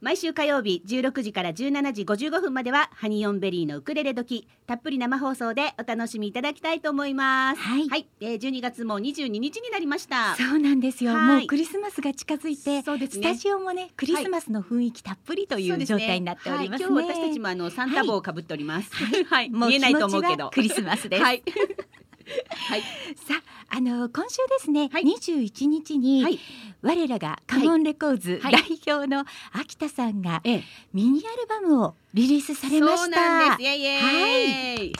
毎週火曜日16時から17時55分まではハニオンベリーのウクレレ時たっぷり生放送でお楽しみいただきたいと思います。はい。はい、えー、12月も22日になりました。そうなんですよ、はい。もうクリスマスが近づいてそうですね。スタジオもねクリスマスの雰囲気たっぷりという状態になっておりますね。はい、今日私たちもあのサンタ帽をかぶっております。はい、もう見えないと思うけど。クリスマスです。はい。はい。さあ、あの今週ですね、はい。21日に、はい。我らがカモンレコーズはい。代表の秋田さんがええ。ミニアルバムをリリースされました。なんです。イエイイエイ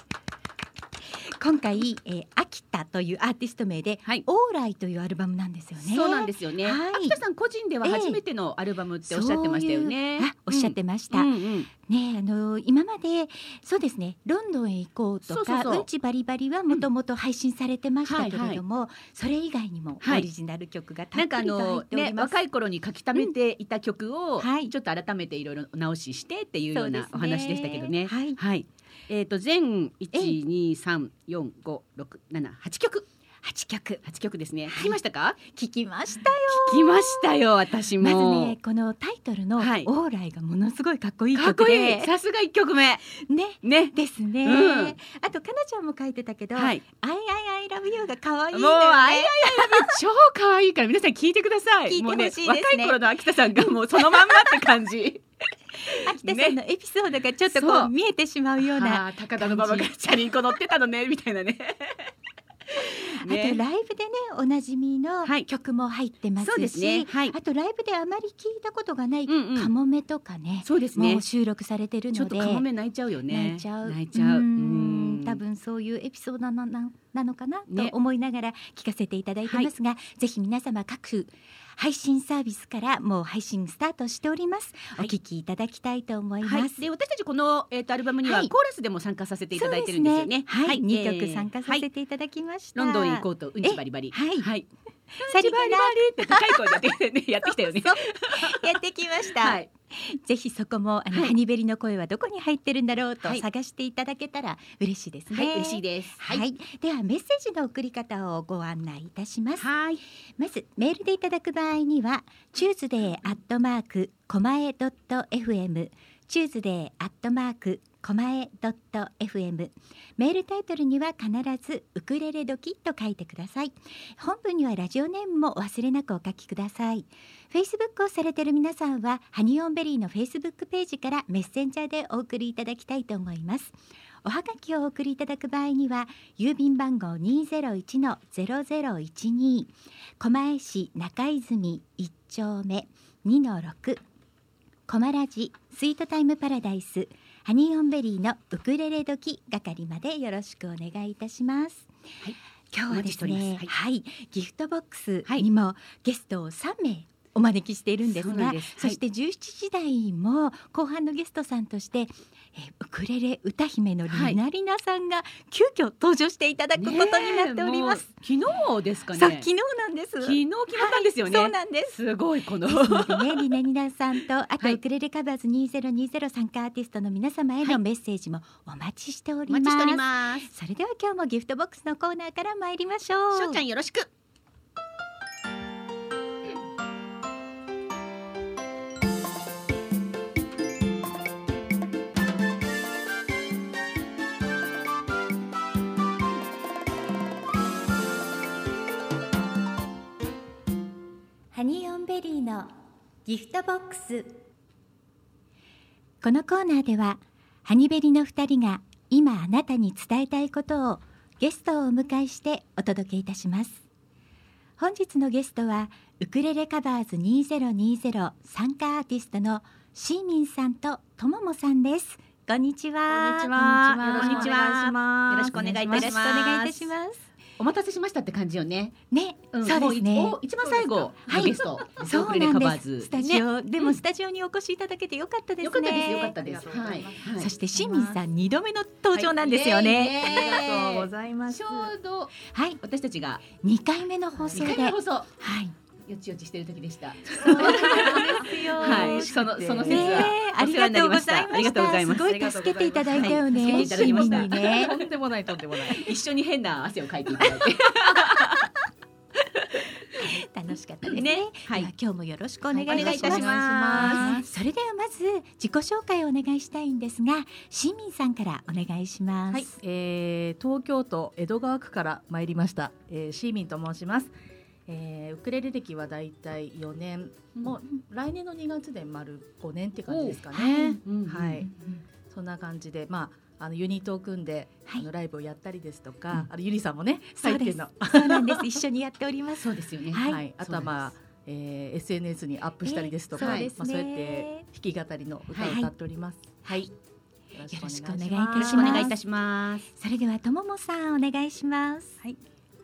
今回、えー、秋田というアーティスト名で、はい。オーライというアルバムなんですよね。そうなんですよね、はい。秋田さん個人では初めてのアルバムっておっしゃってましたよね。そう。いうあおっしゃってました、うんうん。ねあの今までそうですねロンドンへ行こうとかそうんちバリバリはもともと配信されてましたけれども、それ以外にもオはい。リジナル曲がたっぷりと入のっております、ね若い頃に書き溜めていた曲を、はい。ちょっと改めていろいろ直ししてっていうようなお話でしたけどね。はいえっ、と全一二三四五六七八曲八曲八曲ですね。聞きましたか？聞きましたよ聞きましたよ私も。まずねこのタイトルの「オはいーライ」がものすごいかっこいいかっこ曲でいい。さすが一曲目。ねね。ですね、うんあとかなちゃんも書いてたけど「はい。アイアイアイラブユーが可愛いもうのよねあいあいあい超可愛いから皆さん聞いてください。聞いてほしいですね若い頃の秋田さんがもうそのまんまって感じ。秋田さんのエピソードがちょっとこう見えてしまうようなはあ、高田の馬場がチャリンコ乗ってたのね みたいなね。あとライブでねおなじみのはい。曲も入ってますし、あとライブであまり聞いたことがないうんうん。カモメとかね、そうですね。もう。収録されてるちょっのでとカモメ泣いちゃうよね。泣いちゃう。泣いちゃう。ん。ん。多分そういうエピソードなななのかなね。と思いながら聞かせていただいてますが、ぜひ皆様各配信サービスからもう配信スタートしております、はい。お聞きいただきたいと思います、はい。で私たちこのえっ、とアルバムにははい。コーラスでも参加させていただいてるんですよね。はい、二えー。曲参加させていただきました、はい。ロンドンへ行こうとうんちバリバリ。はい。はい。さりバリバリって高い声でやってねやってきたよね。やってきました、はい。ぜひそこもあの、はいハニベリの声はどこに入ってるんだろうとはい探していただけたら嬉しいですね。はい嬉しいです。はい、ではメッセージの送り方をご案内いたします。はい。まずメールでいただく場合にはチューズデーアットマークコマエドット FM チューズデーアットマークコマエドット FM メールタイトルには必ずウクレレドキと書いてください。本文にはラジオネームもお忘れなくお書きください。Facebook をされている皆さんはハニオンベリーの Facebook ページからメッセンジャーでお送りいただきたいと思います。おはがきをお送りいただく場合には郵便番号201-0012狛江市中泉一丁目2の6コマラジスイートタイムパラダイスハニーオンベリーのウクレレ時係までよろしくお願いいたします。はい。今日はですね、ます。はい、ギフトボックスはい。にもゲストを3名お招きしているんですがはい。そして17時台も後半のゲストさんとして、えーウクレレ歌姫のりなりなさんが急遽登場していただくことになっております。ね昨日ですかね。昨日なんです。昨日決まったんですよね。はいそうなんです。すごいこの。ね、リナニナさんとあとはいウクレレカバーズ2020参加アーティストの皆様へはいのメッセージもお待ちしております。お待ちしております。それでは今日もギフトボックスのコーナーから参りましょう。しょうちゃんよろしく。ベリーのギフトボックス。このコーナーではハニベリの2人が今あなたに伝えたいことをゲストをお迎えしてお届けいたします。本日のゲストはウクレレカバーズ2020参加アーティストのシーミンさんととももさんです。こんにちは。こんにちは。こんにちは。よろしくお願いします。よろしくお願いいたしますお待たせしましたって感じよね。ね、んそうですね。一番最後はい。のゲスト、そうなんです。スタジオ、でもスタジオにお越しいただけてよかったですね。よかったですよかったです。はい。そして清水さん二度目の登場なんですよね。ありがとうごいざいます。ちょうどはい、私たちが二回目の放送で、二回目の放送。はい、よちよちしてる時でした。そうなんですよ。はい、そのその説ねはえ、ありがとうございました。ありがとうございますすごい助けていただいたよね。はい助けていただきましたねと。んでもないとんでもない一緒に変な汗をかいていただいて。楽しかったですね。ねはい今日もよろしくお願いいはいたします。それではまず自己紹介をお願いしたいんですが、市民さんからお願いします。はい、えー、東京都江戸川区から参りました、えー、シーミンと申します、えー、ウクレレ歴はだいたい4年もう来年の2月で丸5年って感じですかね。うんはい。そんな感じでまああのユニットを組んで、はい。あのライブをやったりですとか、あのゆりさんもねそうです。入ってんの。そうなんです。一緒にやっております。そうですよね。はい。はい、あとはまあ、えー、SNS にアップしたりですとか、えーそうですね。まあ、そうやって弾き語りの歌を歌っております。はい、よろしくお願いいたします。それではとももさんお願いします。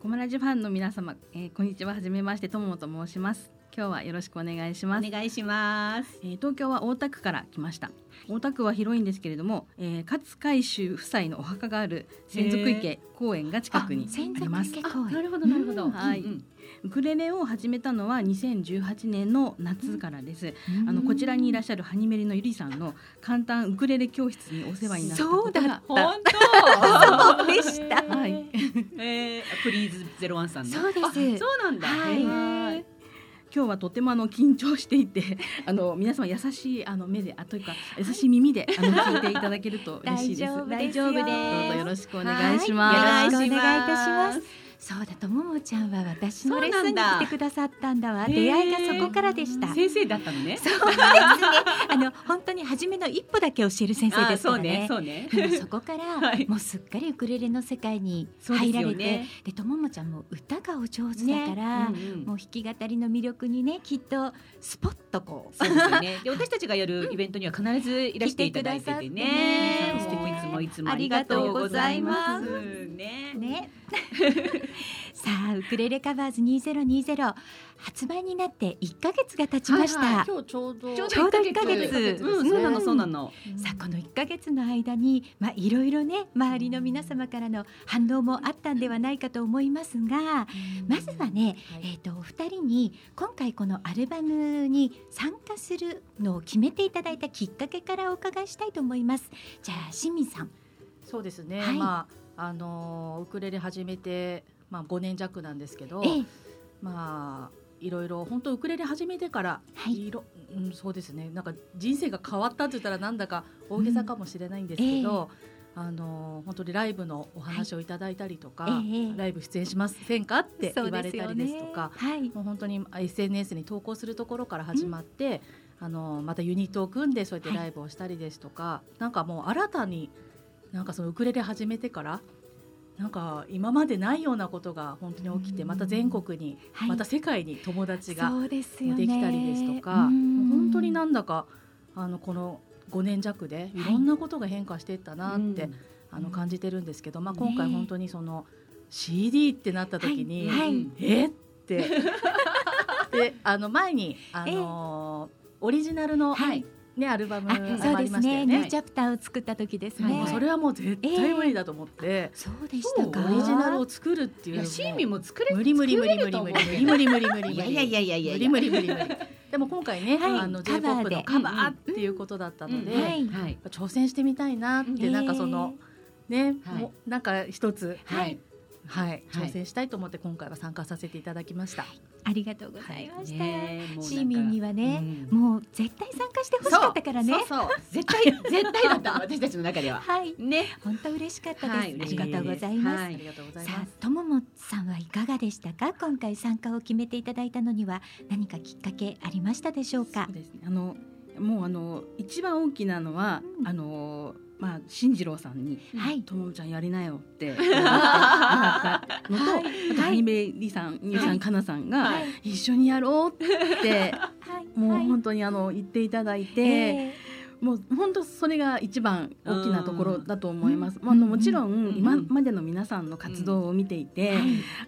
コマラジファンの皆様、えー、こんにちは。はじめましてとももと申します。今日はよろしくお願いしおます、願いします。えー、東京は大田区から来ました。大田区は広いんですけれども、えー、勝海舟夫妻のお墓がある千足池公園が近くにあります。なるほどなるほど。うんはいうんウクレレを始めたのは2018年の夏からです、あのこちらにいらっしゃるハニメリのゆりさんの簡単ウクレレ教室にお世話になったそうだ。本当？そうでした。はいえー、プリーズゼロワンさんの。そうですあそうなんだ。はい今日はとてもあの緊張していて あの皆様優しいあの目であというか優しい耳であの聞いていただけると嬉しいです。大丈夫ですどうぞよろしくお願いしまはいす。よろしくお願いいたします。そうだとももちゃんは私のレッスンに来てくださったんだわ。出会いがそこからでした。先生だったのね。そうですね。あの本当に初めの一歩だけ教える先生ですからね。あそうね。でもそこから、はいもうすっかりウクレレの世界に入られてよねでとももちゃんも歌がお上手だから、うんうんもう弾き語りの魅力にねきっとスポッとこうそうですよね。で私たちがやるイベントには必ずいらしていただいててね。ねいつもいつもありがとうございます。ね。ね さあウクレレカバーズ2020発売になって1ヶ月が経ちました、はいはい今日ちょうど。ちょうど一ヶ月。うん、そうなのそうなの。さあこの1ヶ月の間にまあいろいろね周りの皆様からの反応もあったんではないかと思いますがまずはね、えー、とお二人に今回このアルバムに参加するのを決めていただいたきっかけからお伺いしたいと思います。じゃあ清水さん。そうですね、はい。まああのーウクレレ始めてまあ5年弱なんですけど、ええ。まあいろいろ本当ウクレレ始めてから、はい。いろうん、そうですね。なんか人生が変わったって言ったらなんだか大げさかもしれないんですけど、あのー本当にライブのお話をいただいたりとか、ええライブ出演しませんかって言われたりですとか。はい。もう本当に SNS に投稿するところから始まって、あのまたユニットを組んでそうやってライブをしたりですとか、なんかもう新たになんかそのウクレレ始めてからなんか今までないようなことが本当に起きて、うん。また全国に、はい。また世界に友達ができたりですとか、うん。もう本当になんだかあのこの5年弱でい。ろんなことが変化していったなって、うん。あの感じてるんですけど、まあ、ね。今回本当にその CD ってなった時に、はい。はい。え？って。であの前にあのーオリジナルの、はいね、アルバムそうありましたよですね。ニューね。チャプターを作った時ですはい。ねもうそれはもう絶対無理だと思って、そうでしたか。オリジナルを作るっていうシーミンも作れ無理無理無理無理無理無理。無理無理無理無理。いやいやいや無理無理無理無理。でも今回ね、はい。あのカバー J-POP で。のカバーっていうことだったので、うんはいはい。挑戦してみたいなって、うんなんかそのね、はい。もうなんか一つはい。はい、はい。挑戦したいと思って今回は参加させていただきました。ありがとうございました、ねえもうなんかシーミンにはね、うん。もう絶対参加してほしかったからね。そうそう。絶対絶対だった。の私たちの中では。はい。ね。本当嬉しかったです、はい。ありがとうございます、はい。ありがとうございさあます。とももさんはいかがでしたか？今回参加を決めていただいたのには何かきっかけありましたでしょうか？そうですね。あのもうあの一番大きなのは、うん。あのまあ進次郎さんにはいともちゃんやりなよって もらったのと、はい。アニメリさん、ゆうさはいん、かなさんが、はい。一緒にやろうってはい。もうはい本当にあの言っていただいて、えもう本当それが一番大きなところだと思います。うんまああのもちろうんん今までの皆さんの活動を見ていて、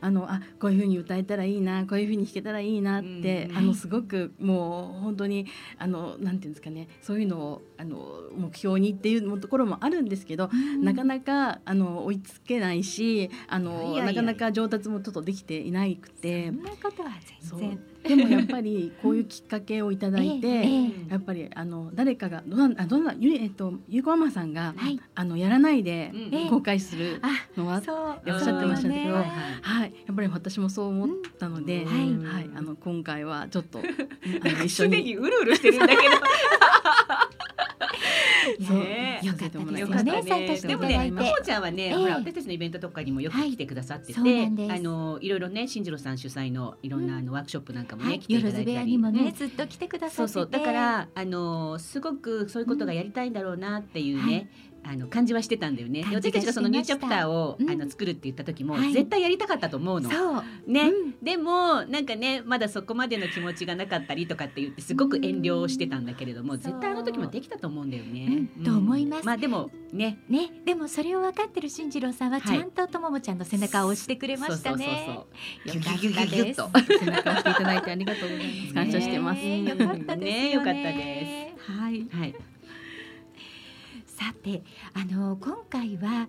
あのあこういうふうに歌えたらいいなこういうふうに弾けたらいいなって、うんあのすごくもう本当にあのなんていうんですかねそういうのをあの目標にっていうところもあるんですけど、なかなかあの追いつけないしあのなかなか上達もちょっとできていなくてそんなことは全然でもやっぱりこういうきっかけをいただいて。ええええ。やっぱりあの誰かがどんなあどんなゆえっとゆうこママさんが、はい。あのやらないで公開するあのは、おっしゃってましたけどね。はい。やっぱり私もそう思ったので、うん。はい。はい。あの今回はちょっと あの一緒すでににうるうるしてるんだけど。ねよかったです。ね参加していただいてでもね、まこちゃんはね、ええ。ほら私たちのイベントとかにもよくはい。来てくださってて、あのいろいろね、新次郎さん主催のいろんなあのワークショップなんかもね、はい。来ていただいたり、にもね、うん。ずっと来てくださってて。そうそう。だからあのすごくそういうことがやりたいんだろうなっていうね、あの感じはしてたんだよね。私たちがそのニューチャプターを、うん。あの作るって言った時も、はい。絶対やりたかったと思うの。そう。ね、うん。でもなんかねまだそこまでの気持ちがなかったりとかって言ってすごく遠慮してたんだけれども、う。ん絶対あの時もできたと思うんだよね。うん。と思います。まあでもね。ね、でもそれを分かってる進次郎さんははい。ちゃんととももちゃんの背中を押してくれましたね。そうそうそうそう。よかったで。背中を押していただいてありがとうございます。感謝してます、ねよかったですよね。ねよかったではい。はい。さて、あの今回は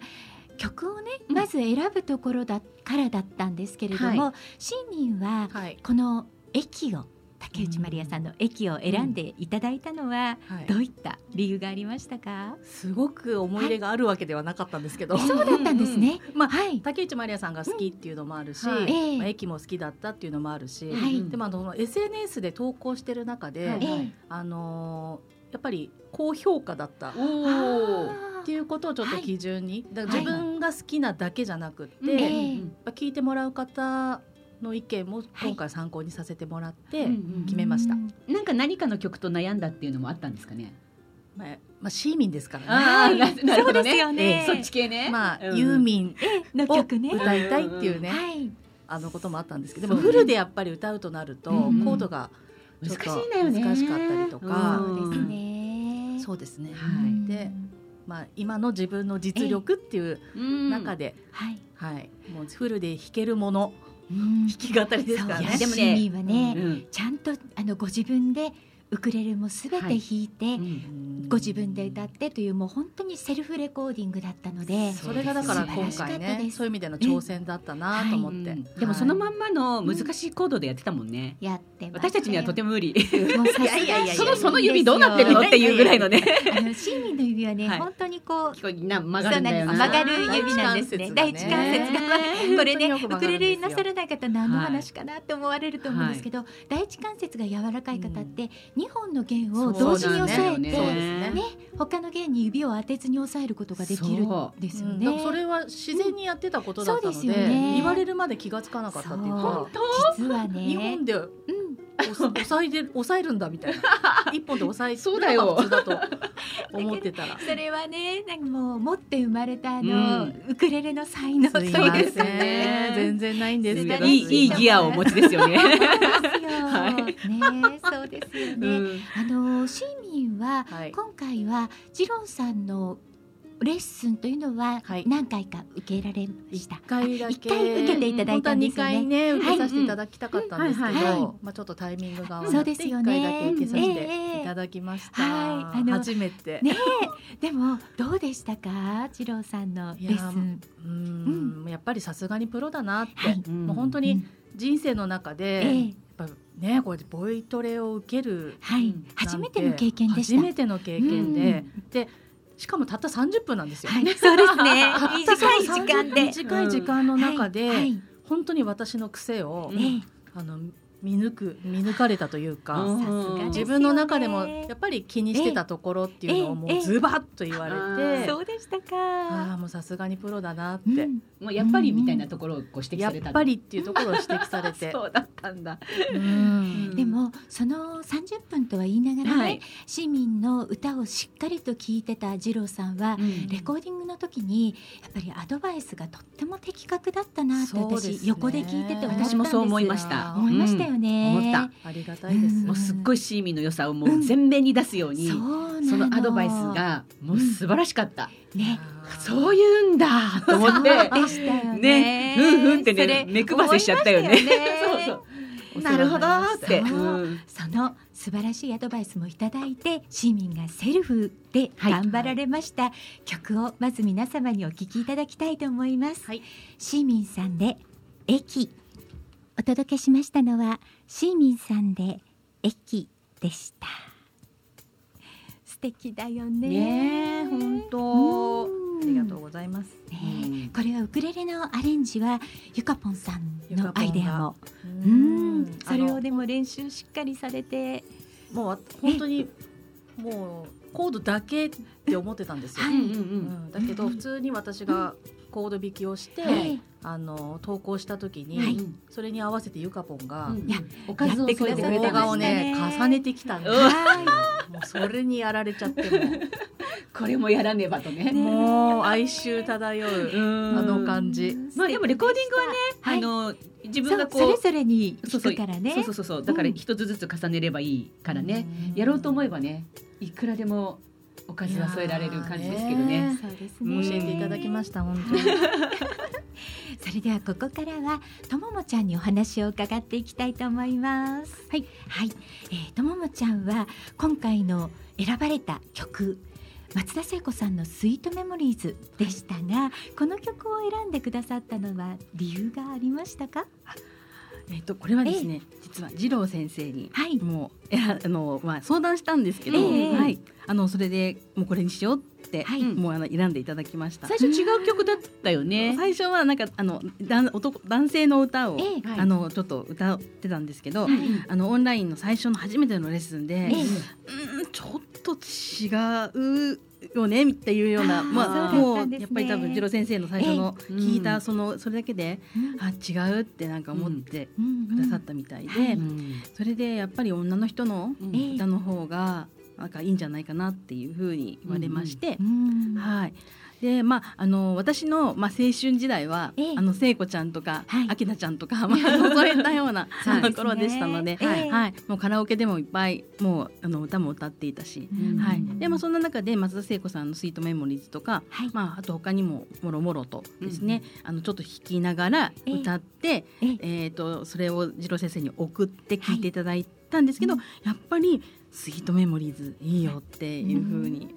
曲をね、うん。まず選ぶところだからだったんですけれども、は市民ははい。この駅を竹内まりやさんの駅を選んでいただいたのははい。どういった理由がありましたか？すごく思い入れがあるわけではなかったんですけど、そうだったんですね。まあはい。竹内まりやさんが好きっていうのもあるし、うん。まあ、駅も好きだったっていうのもあるし、はい。でもあの SNS で投稿してる中で、あのーやっぱり高評価だった。っていうことをちょっと基準に、だからはい。自分が好きなだけじゃなくって、えやえっぱ聞いてもらう方の意見も今回参考にさせてもらってうんうん決めました。うんなんか何かの曲と悩んだっていうのもあったんですかね？まあ、まあ、市民ですからね。ななるほどね。そうですよね。ええ。そっち系ね。まあ、うんユーミンのを曲ね。歌いたいっていうね、はい。あのこともあったんですけど、でもフルでやっぱり歌うとなると、うんうん。コードがちょっと難しいんだよね。難しかったりとか。うん。そうですね。そうですね、はい。でまあ、今の自分の実力っていううん。中で、はい。はい、もうフルで弾けるもの。うん。弾き語りですからね。でもねね、うん。ちゃんとあのご自分でウクレレもすべて弾いて、うんご自分で歌ってというもう本当にセルフレコーディングだったので、それがだから今素晴らしかった回ねそういう意味での挑戦だったなと思って、うんでもそのまんまの難しいコードでやってたもんね。やってましたよ私たちにはとても無理。そのその指どうなってるのっていうぐらいのね。あの市民の指はね、はい本当にこう曲がる曲がる指なんです。ね。第一関節が、ねこれねウクレレなさらない方何の話かなって思われると思うんですけど、第一関節が柔らかい方って二本の弦を同時に押さえて、そうですね。ね他の弦に指を当てずに押さえることができるんですよね。う。ん。それは自然にやってたことだったので,、そうですよね。言われるまで気がつかなかったっていうかそう。実はね、日本でうん、押さえて抑えるんだみたいな。一本で抑えそうだよ。普通だと思ってたら。それはねなんかもう持って生まれたあうの、ん。ウクレレの才能すいそうですませんね。全然ないんですけど。いいいいギアをお持ちですよね。ね。そうですよね。うん。あの市民は、はい。今回はジロンさんのレッスンというのははい。何回か受けられました？一回だけ。あ一回受けていただいたんですよね。ね受けさせていただきたかったんですけはいはい。はい。ど、まあちょっとタイミングが合わそうですよね。一回だけ受けさせええ。ていただきました。はい。あの初めて。ねでもどうでしたか、ジロンさんのレッスン。うーん。やっぱりさすがにプロだなって、はい。もう本当に人生の中で、ええ。やっぱねこれでボイトレを受けるはい、うん初めての経験でした。初めての経験で、でしかもたった30分なんですよ。はい、そうですね。短い時間で。30短い時間の中で、はいはい本当に私の癖を、うんええあの見抜く見抜かれたというか、自分の中でもやっぱり気にしてたところっていうのをもええうズバッと言われて、そうでしたあか。あもうさすがにプロだなって、うん。もうやっぱりみたいなところをこう指摘やっされた。の。ぱりっていうところを指摘されて。そうだったんだ。うん。でもその30分とは言いながらね、はい。市民の歌をしっかりと聞いてた二郎さんは、レコーディングの時にやっぱりアドバイスがとっても的確だったなって私、横で聞いてて私もそう思いました。思いましたよよね、思った。ありがたいです、うん。もうすっごいシーミンの良さをもう全面に出すように、そうそのアドバイスがもう素晴らしかった。ね。そういうんだと思って。そうでしたよね。ね、うんうんってね、目くばせしちゃったよね。そうそう。なるほどって。そう。うん。その素晴らしいアドバイスもいただいて市民がセルフではい頑張られました、曲をまず皆様にお聴きいただきたいと思います、はい。シーミンさんで駅お届けしましたのはシーミンさんで駅でした。素敵だよね。ねえ、本うん。当。ありがとうございます。ねうん。これはウクレレのアレンジはゆかぽんさんのアイデアも。ううん。それをでも練習しっかりされて。もうわ本当にもうコードだけって思ってたんですよ、はうんうんう。うん。ん、だけど普通に私がコード弾きをして、はい。あの投稿した時に、はい。それに合わせてゆかぽんが、うん。おかずを添えてくれやって動画をねね重ねてきたんで、もうそれにやられちゃっても これもやらねばとね。もう哀愁漂う、うん。あの感じ。まあでもレコーディングはね、はい。あの自分そうがこそうれぞれにそうそう。弾くからね。そうそうそうそう。だからうん。一つずつ重ねればいいからね、うん。やろうと思えばねいくらでもおかずは添えられる感じですけどね。そうです教ねえていただきました本当に。それではここからはとももちゃんにお話を伺っていきたいと思います。はい。はい、えー、とももちゃんは今回の選ばれた曲松田聖子さんのスイートメモリーズでしたがこの曲を選んでくださったのは理由がありましたか？えっとこれはですね、実は二郎先生にはい。もうえらあのまあ相談したんですけど、ええ。はい。あのそれでもうこれにしようって、はい。もうあの選んでいただきました。最初違う曲だったよね。最初はなんかあの男男男性の歌を、ええ。はい。あのちょっと歌ってたんですけど、はい。あのオンラインの最初の初めてのレッスンで、ええ。うーんちょっと違うよねっていうようなまあそうだもうやっぱり多分次郎先生の最初のええ聞いうんたそのそれだけで、あ違うってなんか思ってうん。くださったみたいで、それでやっぱり女の人の歌の方がなんかいいんじゃないかなっていうふうに言われまして、うん。はい。でまああの私のまあ青春時代は、ええ。あの聖子ちゃんとか、はい。あきなちゃんとかまあそういったようなところでしたので、ええ。はい。もうカラオケでもいっぱいもうあの歌も歌っていたし、うん。はい。でもそんな中で松田聖子さんのスイートメモリーズとか、はい。まああと他にももろもろとですね、あのちょっと弾きながらええ。歌って、ええ。えっ、とそれを次郎先生に送って聞いていただいたんですけど、うん。やっぱりスイートメモリーズいいよっていうふうに、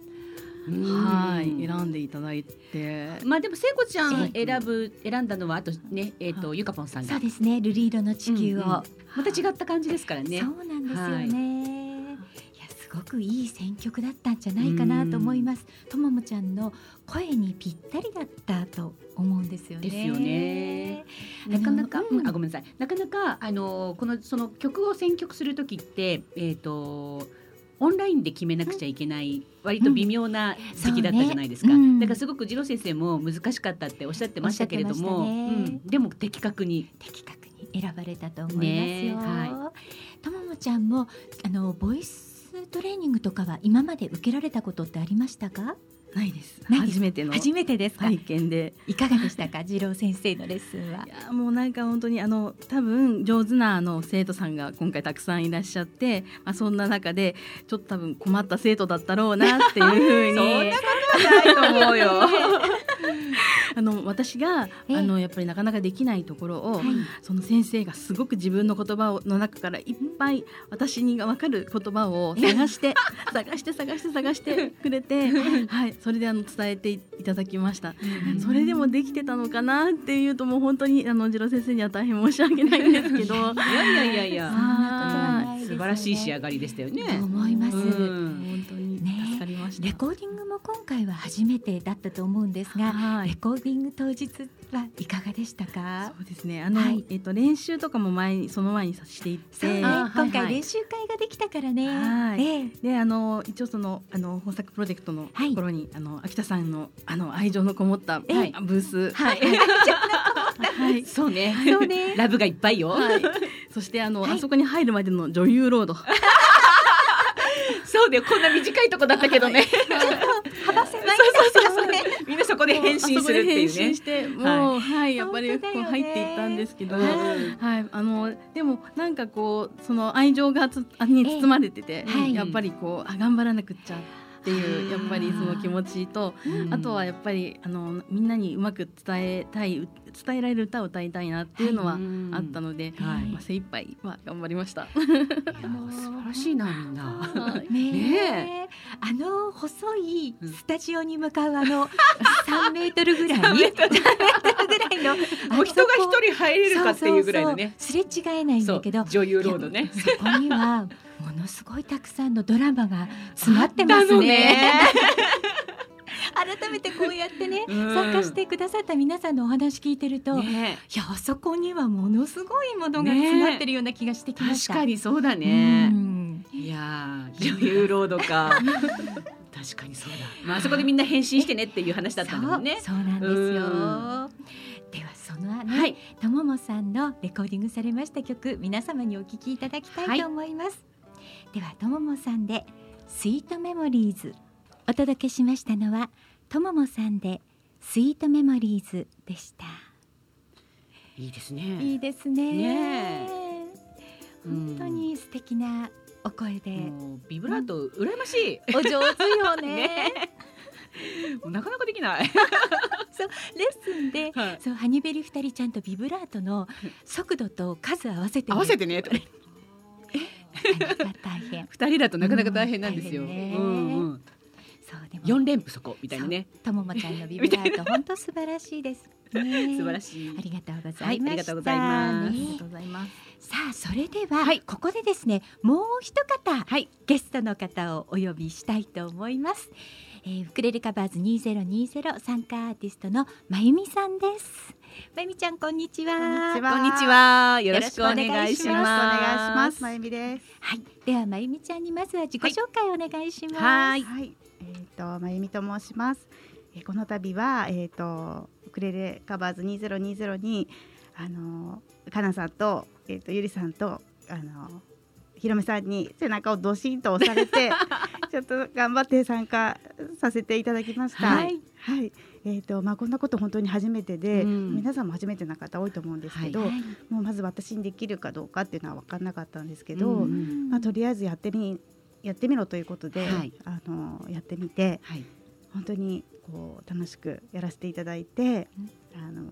はい選んでいただいて。まあでも聖子ちゃんえ選ぶ選んだのはあとねえっ、とゆかぽんさんが。そうですね瑠璃色の地球を、うんうん。また違った感じですからね。そうなんですよね、い、やすごくいい選曲だったんじゃないかなと思います。とももちゃんの声にぴったりだったと思うんですよね。ですよね。なかなか、うんあごめんなさい。なかなかあのこのその曲を選曲する時ってえっ、とオンラインで決めなくちゃいけない、割と微妙な時期だったじゃないですか、そうね。うん。だからすごく次郎先生も難しかったっておっしゃってましたけれども、ね。うん、でも的確に。的確に選ばれたと思いますねよ、はとももちゃんもあのボイストレーニングとかは今まで受けられたことってありましたか？ないです。初めての初めてですか、体験で。いかがでしたか？次郎先生のレッスンはいやもうなんか本当にあの多分上手なあの生徒さんが今回たくさんいらっしゃって、まあ、そんな中でちょっと多分困った生徒だったろうなっていうふうにそんなないと思うよ。あの私がええ。あのやっぱりなかなかできないところを、はい。その先生がすごく自分の言葉をの中からいっぱい私にが分かる言葉を探して探して探して探してくれて、はい、それであの伝えていただきました。それでもできてたのかなっていうともう本当にあの次郎先生には大変申し訳ないんですけど。いやいやいやいや。素晴らしい仕上がりでしたよね。と思います、うん。本当に。レコーディングも今回は初めてだったと思うんですが、はい。レコーディング当日はいかがでしたか？そうですね。あの、はい。えっと練習とかも前にその前にさして。いって、そうね、今回練習会ができたからね、はい。ええ。であの一応そのあの豊作プロジェクトのはいところに、あの秋田さんのあの愛情のこもった、ええ。ブース、はい。はい。そうね。そうね。ラブがいっぱいよ。はい、そしてあの、はい。あそこに入るまでの女優ロード、そうね。こんな短いとこだったけどね。幅狭い。ですよねみんなそこで編身するっていうね。あそこで変身してもうはい、やっぱりこう入っていったんですけど、うんはい。あのでもなんかこうその愛情がつあに包まれてて、えはい。やっぱりこうあ頑張らなくっちゃっていうやっぱりその気持ちと。あとはやっぱりあのみんなにうまく伝えたい伝えられる歌を歌いたいなっていうのはあったので、はいまあ、精一杯は頑張りました。いや素晴らしいなみんな。ねあの細いうんスタジオに向かうあの 3メートルぐらい？3メートルぐらいの もう人が一人入れるかっていうぐらいのね。すれ違えないんだけど女優ロードね。そこにはものすごいたくさんのドラマが詰まってますね。改めてこうやってね、うん参加してくださった皆さんのお話聞いてると、いねやあそこにはものすごいものが詰まってるような気がしてきました。確かにそうだうね。んいやー女優ロードか。確かにそうだ。まああそこでみんな変身してねっていう話だったもんね。そうなんですよ。うんではそのね、はい。とももさんのレコーディングされました曲皆様にお聴きいただきたいと思います、ではとももさんでスイートメモリーズお届けしましたのはとももさんでスイートメモリーズでしたいいですいね。いですねね本当に素敵なお声で、もうビブラート羨ましい。お上手よね ねなかなかできない。レッスンではいそうハニベリ二人ちゃんとビブラートの速度と数合わせてみる合わせてね。大変二人だとなかなか大変なんですよ。うんねうんうん。そうでも四連符そこみたいなね。とももちゃんのビブラート 本当素晴らしいです。ね素晴らしいあ。りがとうござはいい、ました。ありがとうございます。ねありがとうございます。さあそれでは、はいここでですねもう一方、はいゲストの方をお呼びしたいと思います。えー、ウクレレカバーズ2020参加アーティストのまゆみさんです。まゆみちゃんこんにちは。こんにちは。よろしくお願いしよろしくおお願いしま。ますす。まゆみです。はい。ではまゆみちゃんにまずは自己紹介をお願いします。はい。はい。えっ、とまゆみと申します。えーこの度はえっ、とウクレレカバーズ2020にあのかなさんとえっ、とゆりさんとあのひろめさんに背中をどしんと押されて ちょっと頑張って参加させていただきました。はいはい。えっ、とまあこんなこと本当に初めてで、うん皆さんも初めてな方多いと思うんですけど、はいもうまず私にできるかどうかっていうのは分からなかったんですけど、うんまあ、とりあえずやってみやってみろということで、はいあのやってみてはい。本当にこう楽しくやらせていただいて、あの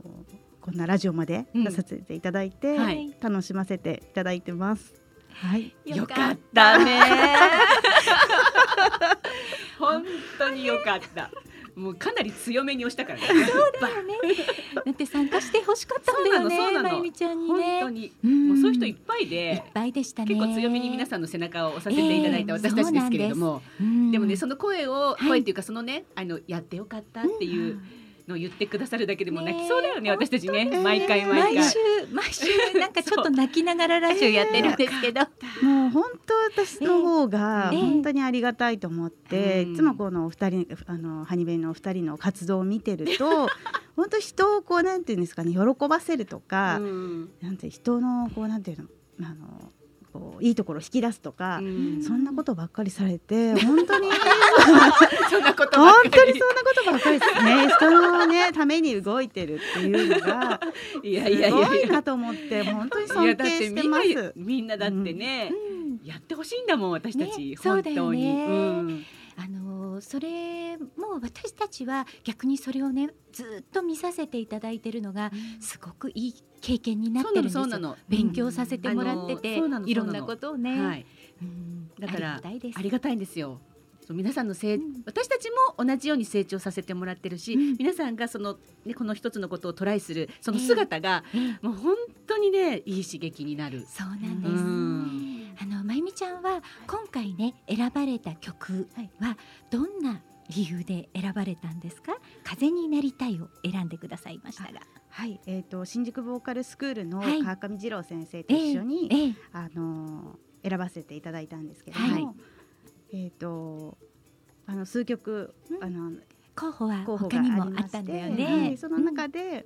こんなラジオまでうん出させていただいて、はい楽しませていただいてます。はい、よかったね。本当によかった。もうかなり強めに押したからね。そうだよね。だって参加して欲しかったんだよね。そうなのそうなのまゆみちゃんに本ね。当に。うんもうそういう人いっぱいいっで。ぱいでしたね。結構強めに皆さんの背中を押させていただいたええ私たちですけれども、んでもねその声を、はい声っていうかそのねあのやってよかったっていうのを言ってくださるだけでも泣きそうだよねね私たちね。毎回毎回。毎週毎週なんかちょっと泣きながらラジオやってるんですけど、もう本当私の方がええ。本当にありがたいと思って、うん。いつもこのお二人あのハニベンのお二人の活動を見てると 本当人をこうなんていうんですかね喜ばせるとか、うん。なんて人のこうなんていうのあのこういいところを引き出すとか、うん。そんなことばっかりされて 本当に。そんなことばっ本当にそんなことばっかりですね。人のねために動いてるっていうのが いやすいやいやいや。ごいなと思って本当にいや尊敬してます。みんなだってね、やってほしいんだもん私たち、ね本当に、ねうんあのそれも私たちは逆にそれをねずっと見させていただいてるのがすごくいい経験になってるんですよ。勉強させてもらってて、うなのいろんなことをね、はい、うん。だからありがたいです。ありがたいんですよ。皆さんのせい、うん。私たちも同じように成長させてもらってるし、うん。皆さんがその、ね、この一つのことをトライするその姿が、ええ。もう本当にねいい刺激になる。そうなんです、うんあのまゆみちゃんは今回ね選ばれた曲はどんな理由で選ばれたんですか？風になりたいを選んでくださいましたがはい、えっ、と新宿ボーカルスクールのはい。川上二郎先生と一緒に、ええあの選ばせていただいたんですけどはい。も、えっ、とあの数曲、うん。あの候補は他にもあったんだよはねい、その中で、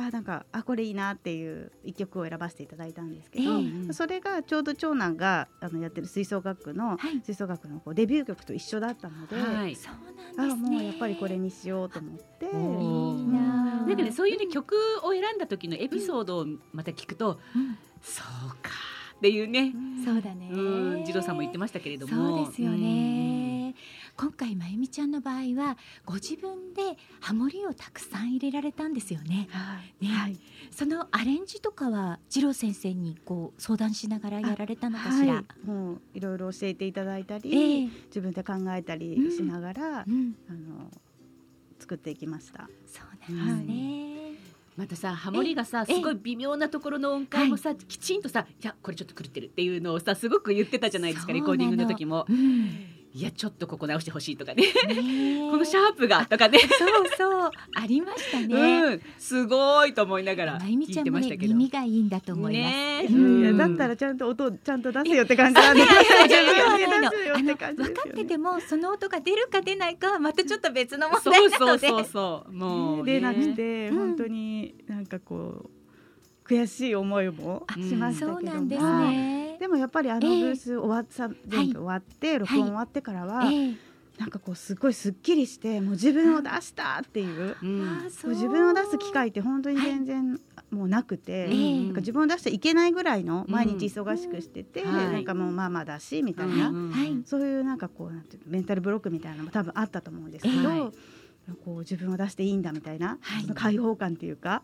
あなんかあこれいいなっていう一曲を選ばせていただいたんですけど、ええ。うんそれがちょうど長男があのやってる吹奏楽の、はい。吹奏楽のこうデビュー曲と一緒だったので、はい。そうあなんですねもうやっぱりこれにしようと思って、おーなんかねそういうね曲を選んだ時のエピソードをまた聞くと、うん。そうかっていうね、そうだね。うん、次郎さんも言ってましたけれども、そうですよね、今回まゆみちゃんの場合はご自分でハモリをたくさん入れられたんですよね。はい。ね。はい。そのアレンジとかは次郎先生にこう相談しながらやられたのかしら、はい、もういろいろ教えていただいたえり、え自分で考えたりしながら、うん、あの作っていきました。そうなんですね、またさハモリがさええ。すごい微妙なところの音階もさ、きちんとさいやこれちょっと狂ってるっていうのをさすごく言ってたじゃないですかレコーディングの時も。うんいやちょっとここ直してほしいとかね。このシャープがとかね、そうそう。ありましたね、うん。すごいと思いながら聞ちゃんもねいてましたけど。耳がいいんだと思います、ねえ。うん。いやだったらちゃんと音ちゃんと出せよって感じなんで。分でいや出せよって感じ分かって。てもその音が出るか出ないかはまたちょっと別の問そ題なのでうそうそうそうもう、ね、出なくてうん本当になんかこう悔しい思いもあしましたけども。そうなんですね。でもやっぱりあのブえ。えース終わった全部終わって録音終わってからはええ。なんかこうすごいすっきりしてもう自分を出したっていう。うん。あこう自分を出す機会って本当に全然もうなくて、ええ。なんか自分を出しちゃいけないぐらいの毎日忙しくしてて、なんかもうママだしみたいな、そういうなんかこうなんていうのメンタルブロックみたいなのも多分あったと思うんですけど、はい。こう自分を出していいんだみたいな、はい。その解放感っていうか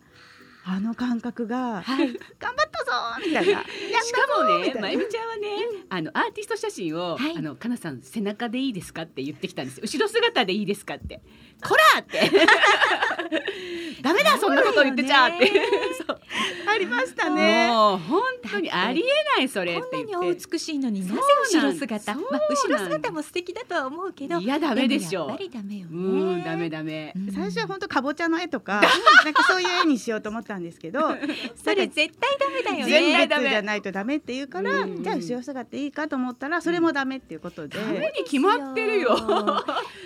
あの感覚が、はい頑張ったぞーみたいな。や っしかもねみたいな。まゆみちゃんはね、あのアーティスト写真を、はい。あのかなさん背中でいいですかって言ってきたんですよ。後ろ姿でいいですかって。こらって。ダメだそんなこと言ってちゃって。ありましたね。もう本当にありえないそれっこんなにお美しいのになぜ後ろ姿？まあ後ろ姿も素敵だとは思うけどいやダメでしょ。もやっぱりダメよね。うんダメダメ。うん。最初は本当かぼちゃの絵とかなんかそういう絵にしようと思ったんですけど それ絶対ダメだよ絶対ね。ダメじゃないとダメって言うから、うん。じゃあ後ろ姿いいかと思ったらそれもダメっていうことで、ダメに決まってるよ。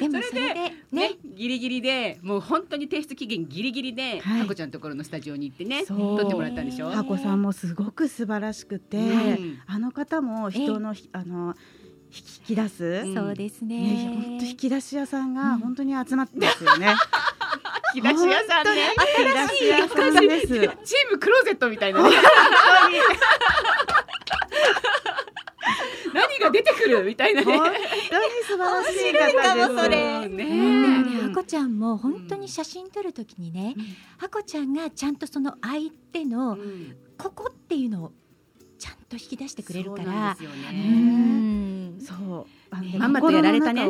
でもそれでそれでねね。ギリギリでもう本当に提出期限ギリギリで、はい。ハコちゃんのところのスタジオに行ってね撮ってもらったんでしょ？ねハコさんもすごく素晴らしくて、うん。あの方も人のひあの引き出す、うん。そうですね、ね本当引き出し屋さんがうん。本当に集まってますよね。引き出し屋さんね引き出し屋さんです。チームクローゼットみたいなね。何が出てくるみたいなね。本当に素晴らしい方です。面白いかもそれうんねね、ハコちゃんも本当に写真撮るときにね、うん。ハコちゃんがちゃんとその相手のうん。ここっていうのをちゃんと引き出してくれるから。そうなんで。すようねまんまとやられたね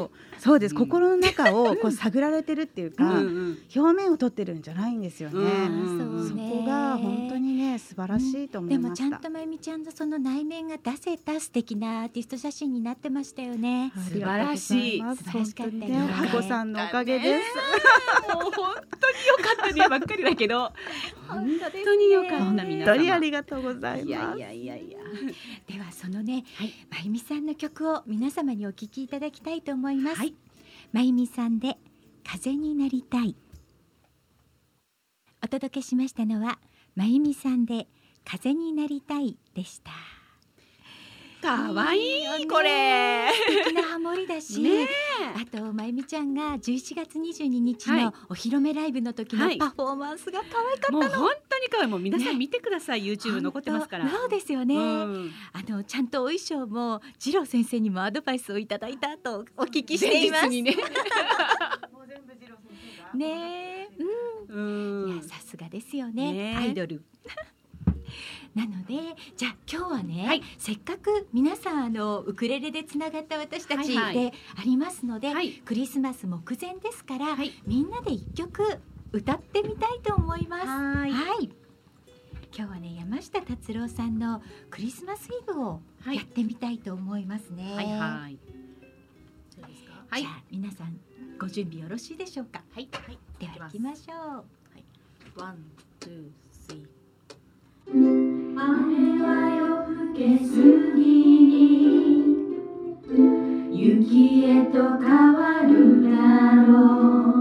そうです、うん。心の中をこう 探られてるっていうか、うんうん。表面を取ってるんじゃないんですよね。うんそこが本当にね素晴らしいと思でいました。もちゃんとまゆみちゃんのその内面が出せた素敵なアーティスト写真になってましたよね。あ素晴らしい。素晴らしかったよね本当にね、ハコさんのおかげです。もう本当に良かったね。ばっかりだけど。本当に良かった。本皆様当にありがとうございます。いやいやいやではそのね、はい。まゆみさんの曲を皆様にお聴きいただきたいと思います。はいまゆみさんで風になりたい。お届けしましたのはまゆみさんで風になりたいでした。可愛いよねこれ。素敵なハモリだし、ねあとまゆみちゃんが11月22日はい。のお披露目ライブの時のはい。パフォーマンスが可愛かったもうの。本当に可愛い。もう皆さんね。見てください。YouTube 残ってますから。そうですよね。うん。あのちゃんとお衣装も次郎先生にもアドバイスをいただいたとお聞きしています。ね。ねえ、ううん、いんやさすがですよね。ねアイドル。なのでじゃあ今日はね、はい。せっかく皆さんあのウクレレでつながった私たちはいはい。でありますので、はい。クリスマス目前ですから、はい。みんなで一曲歌ってみたいと思います。はい。はい。今日はね山下達郎さんのクリスマスイブをはい。やってみたいと思いますね。はいはい。はい。じゃあ皆さんご準備よろしいでしょうか？はい。はい。では行きましょう。 One、two、雪へと変わるだろう。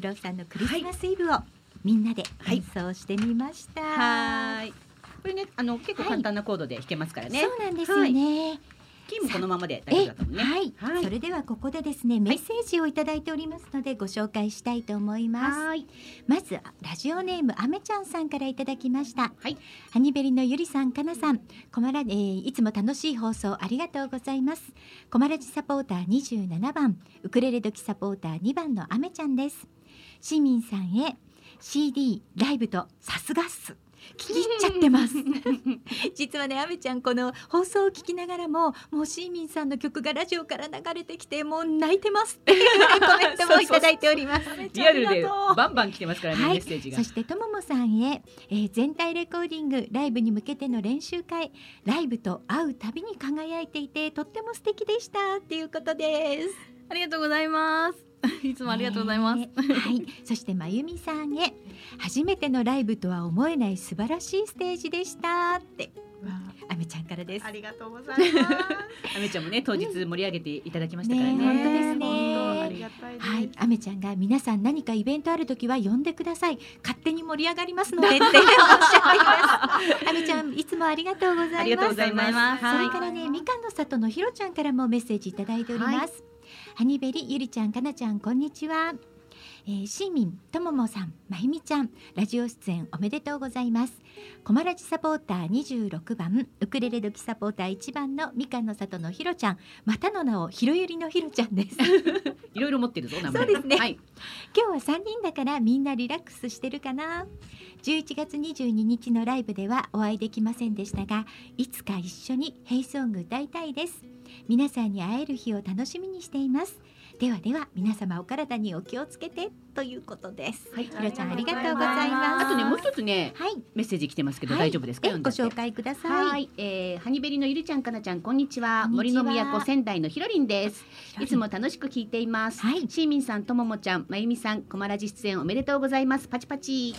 山下達郎さんのクリスマスイブをみんなで演奏してみました、はーい。これね、あの結構簡単なコードで弾けますからね。そうなんですよね、キーもこのままで大丈夫だとね。はい、はい。それではここでですねメッセージをいただいておりますのでご紹介したいと思います。はい。まずラジオネームあめちゃんさんからいただきました。はい。ハニベリのゆりさんかなさん。こまら、えーいつも楽しい放送ありがとうございます。こまらじサポーター27番ウクレレ時サポーター2番のあめちゃんです市民さんへ CD ライブとさすがっす。聞き入っちゃってます。実はねあめちゃんこの放送を聞きながらももうシーミンさんの曲がラジオから流れてきてもう泣いてますってい うコメントもいただいております。リアルでバンバン来てますからね、はい。メッセージが。そ。してとももさんへ、えー全体レコーディングライブに向けての練習会ライブと会うたびに輝いていてとっても素敵でした。っていうことです。ありがとうございます。いつもありがとうございます。ねはいそしてまゆみさんへ初めてのライブとは思えない素晴らしいステージでしたってあめちゃんからですありがとうございます。あめちゃんもね当日盛り上げていただきましたからね。ね本当ですね本当ありがたいです。はい、あめちゃんが皆さん何かイベントあるときは呼んでください。勝手に盛り上がりますのでっておっしゃっています。あめちゃんいつもありがとうございます。ありがとうございます。それからね、みかんの里のひろちゃんからもメッセージいただいております。ハニベリゆりちゃんかなちゃんこんにちは。えー、シーミンとももさんまゆみちゃんラジオ出演おめでとうございますコマラジサポーター26番ウクレレ時サポーター1番のみかんの里のひろちゃんまたの名をひろゆりのひろちゃんです いろいろ持ってるぞ名前。そうですねはい。今日は3人だからみんなリラックスしてるかな11月22日のライブではお会いできませんでしたがいつか一緒にヘイソング歌いたいです皆さんに会える日を楽しみにしています。ではでは皆様お体にお気をつけて。ということです。はい。ひろちゃんありがとうございます。あとねもう一つねはい。メッセージ来てますけど、はい。大丈夫ですか？ご紹介ください。はい、えー、ハニベリのゆりちゃんかなちゃんこんにちは。こんにちは。森の都仙台のひろりんです。いつも楽しく聞いています、はい。シーミンさんとももちゃんまゆみさんコマラジ出演おめでとうございます。パチパチ。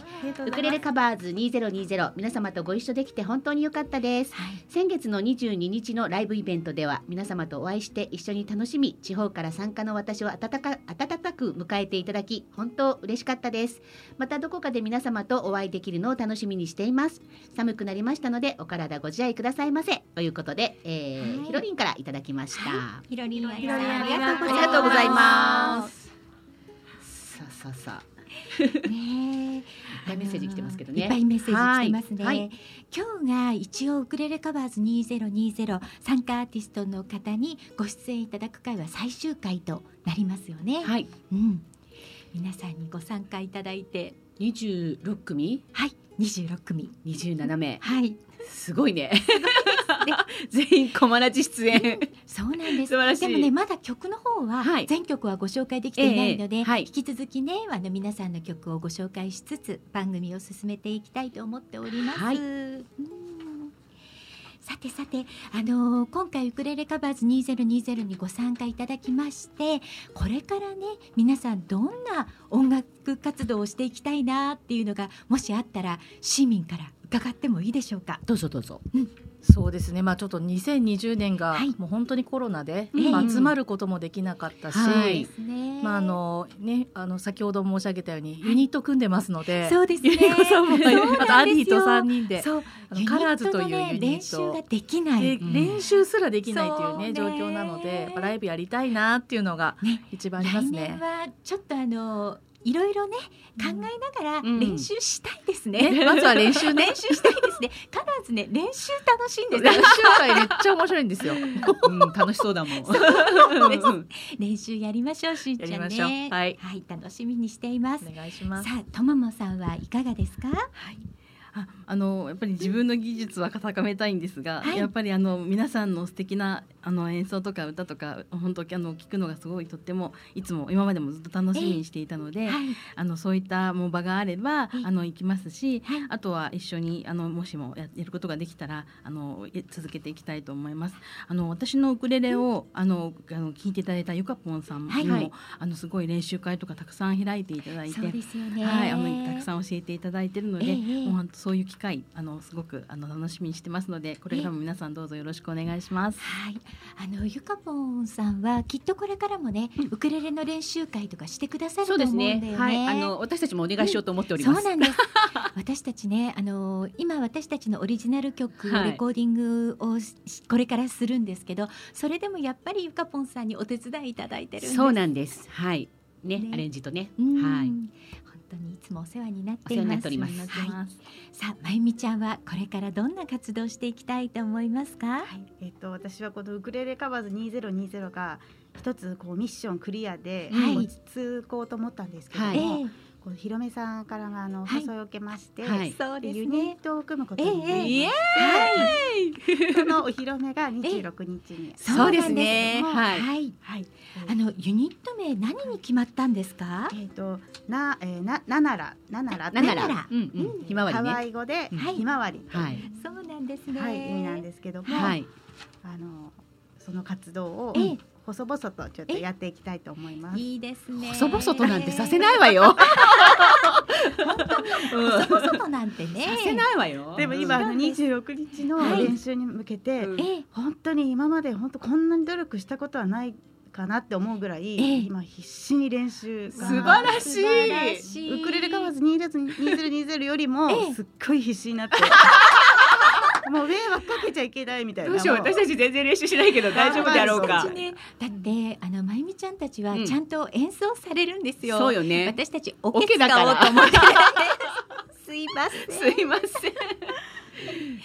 ウクレレカバーズ2020皆様とご一緒できて本当に良かったです。はい。先月の22日のライブイベントでは皆様とお会いして一緒に楽しみ地方から参加の私を温か温かく迎えていただき本当嬉しかったです。またどこかで皆様とお会いできるのを楽しみにしています。寒くなりましたのでお体ご自愛くださいませ。ということで、えーはい。ひろりんからいただきました、はいひろりんさんありがとうございます。さあさあさあ。ねえ。いっぱいメッセージ来てますけどね。いっぱい。メッセージ来てますね。はい。はい今日が一応ウクレレカバーズ2020参加アーティストの方にご出演いただく回は最終回となりますよね。はい。うん。皆さんにご参加いただいて、26組？はい、26組。27名。はい、すごいね。全員コマラジ出演。そうなんです。素晴らしい。でもね、まだ曲の方ははい。全曲はご紹介できていないので、ええはい。引き続きね、あの皆さんの曲をご紹介しつつ番組を進めていきたいと思っております。はい。うんさてさて、あのー今回ウクレレカバーズ2020にご参加いただきましてこれからね皆さんどんな音楽活動をしていきたいなっていうのがもしあったら市民から伺ってもいいでしょうか？どうぞどうぞそうですね。まあちょっと2020年がはいもう本当にコロナで、うんまあ集まることもできなかったし、はい。まああのねあの先ほど申し上げたようにユニット組んでますので、そうですね。ユニコさんもあとアディと三人でそうあのカラーズというユニットね、練習ができない。でうん練習すらできないっていうそうねね状況なので、ライブやりたいなっていうのがね一番あります来年ね。はちょっとあのいろいろね考えながらうん練習したいですね。ねまずは練習ね練習したいですね。カラーズね練習楽しいんです 練よ習。会めっちゃ面白いんですよ。うん、楽しそうだもん。う練習やりましょうしんちゃんね。やりましょうはい楽しみにしています。お願いします。さあとももさんはいかがですか？はい。ああのやっぱり自分の技術は高めたいんですが、はい。やっぱりあの皆さんの素敵なあの演奏とか歌とか本当あの聞くのがすごいとってもいつも今までもずっと楽しみにしていたので、はい。あのそういったもう場があればええあの行きますし、はい。あとは一緒にあのもしもややることができたらあのえ続けていきたいと思います。あの私のウクレレを、あのあの聞いていただいたゆかぽんさんも、はい。はい。あのすごい練習会とかたくさん開いていただいてはい、あのたくさん教えていただいているので、ええもう本当そういう機会あのすごくあの楽しみにしてますのでこれからも皆さんどうぞよろしくお願いします。はい、あのゆかぽんさんはきっとこれからもね、ウクレレの練習会とかしてくださると思うんだよね。ね。はい、あの私たちもお願いしようと思っております。そうなんです。私たちね、あの今私たちのオリジナル曲レコーディングをしこれからするんですけど、それでもやっぱりゆかぽんさんにお手伝いいただいてるんです。そうなんです。はい。ね、ねアレンジとね。うんはい。本当にいつもお世話になっています。ます。はい。さあ、まゆみちゃんはこれからどんな活動をしていきたいと思いますか？はい、えっと私はこのウクレレカバーズ2020が一つこうミッションクリアではい。落ち着こうと思ったんですけども、はい。えこのひろめさんからのあのはい。誘いを受けまして、はい。そうですユニねッ。トを組むことになええりまはい。そのお披露目が26日に、そうですね。はい。はい。はい、あのユニット名何に決まったんですか？えっ、とな、えー、なナナラナナラって。なんななら。ら、うんううん。ん、ひまわりハワね。イ語ではいひまわりはい。そうなんですね。はい、意味なんですけども、はい。あのその活動をええ細々とちょっとやっていきたいと思います。いいですね。細々となんてさせないわよ。う ん細々なんてね。させないわよ。でも今あのそうです26日のはい練習に向けて、本当に今まで本当こんなに努力したことはないかなって思うぐらい、ええ今必死に練習が素晴らしい素晴らしいウクレレカバーズ2020よりもええすっごい必死になって、もう迷惑かけちゃいけないみたいなどうしよう、も私たち全然練習しないけど、大丈夫だろうか。ね、だってあのまゆみちゃんたちはうんちゃんと演奏されるんですよ。そうよね。私たちオケ使おうと思って。すいません。すいません。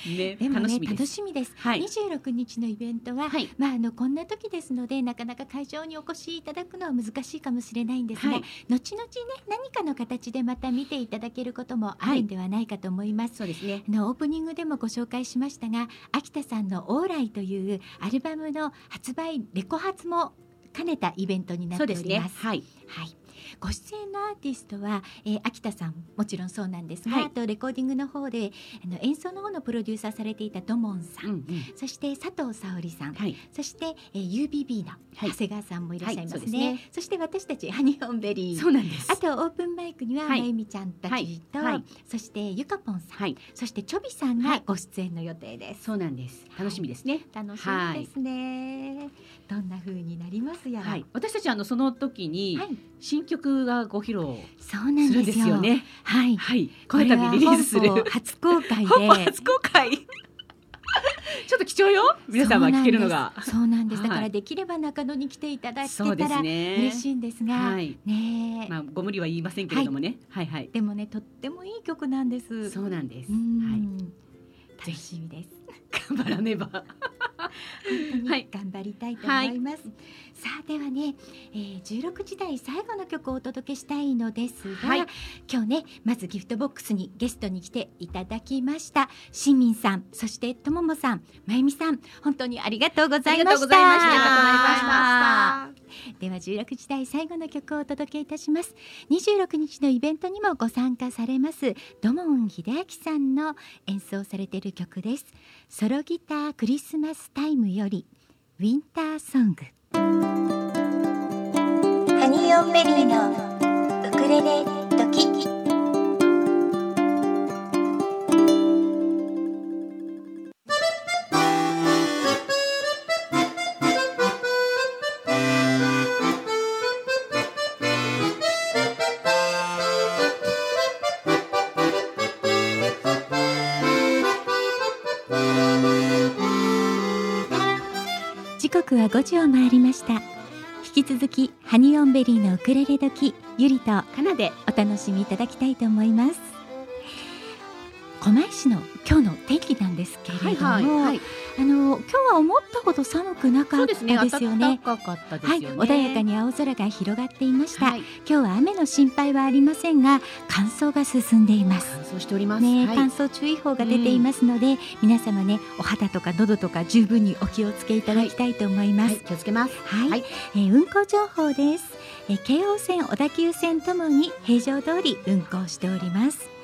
ね、でもね楽しみです。楽しみです。はい26日のイベントは、はい。まああのこんな時ですのでなかなか会場にお越しいただくのは難しいかもしれないんですが、はい後々ね何かの形でまた見ていただけることもあるんではないかと思います。そうですね。あのオープニングでもご紹介しましたが秋田さんの「オーライ」というアルバムの発売レコ発も兼ねたイベントになっそうですね。ております。はい。はい、ご出演のアーティストは、えー秋田さんもちろんそうなんですが、はいあとレコーディングの方であの演奏の方のプロデューサーされていたドモンさん、うんうん。そして佐藤沙織さん、はい。そして、えー、UBB のはい長谷川さんもいらっしゃいますね,、はいそすねそして私たちハニオンベリーそうなんです。あとオープンマイクにははいまゆみちゃんたちと、そしてゆかぽんさん、はい。そしてチョビさんはいがご出演の予定です。そうなんです。楽しみですね。楽しみですね。どんな風になりますやら。はい。私たちあのその時にはい新曲がご披露そうなんするんですすよ。ね。はい。はい。この度リリースする初公開で。初公開。ちょっと貴重よ。皆さんは聞けるのが。そうなんです。だからはいできれば中野に来ていただけたらね。嬉しいんですが、はい。ねえ、まあご無理は言いませんけれどもね。はいはい。でもねとってもいい曲なんです。そうなんです。うんはい。楽しみです。頑張らねば。本当にはい頑張りたいと思います。さあではね、えー、16時台最後の曲をお届けしたいのですが、はい今日ねまずギフトボックスにゲストに来ていただきましたしんみんさんそしてとももさんまゆみさん本当にありがとうございました。ありがとうございましたでは16時台最後の曲をお届けいたします。26日のイベントにもご参加されます土門秀明さんの演奏されている曲です。ソロギタークリスマスタイムよりウィンターソング。ハニーオンベリーのウクレレドキ時時を回りました引き続きハニオンベリーのウクレレ時ゆりとかなで。お楽しみいただきたいと思います狛江市の今日の天気なんですけれども、はいはいはい。あの今日は思ったほど寒くなかったですそうですね。よね。暖かかですはい、よね。穏やかに青空が広がっていました。はい。今日は雨の心配はありませんが、乾燥が進んでいます。乾燥しております。ね、はい乾燥注意報が出ていますので、皆様ね、お肌とか喉とか十分にお気をつけいただきたいと思います。はい、気をつけます。はい、はいえー運行情報です、えー京王線小田急線ともに平常通り運行しております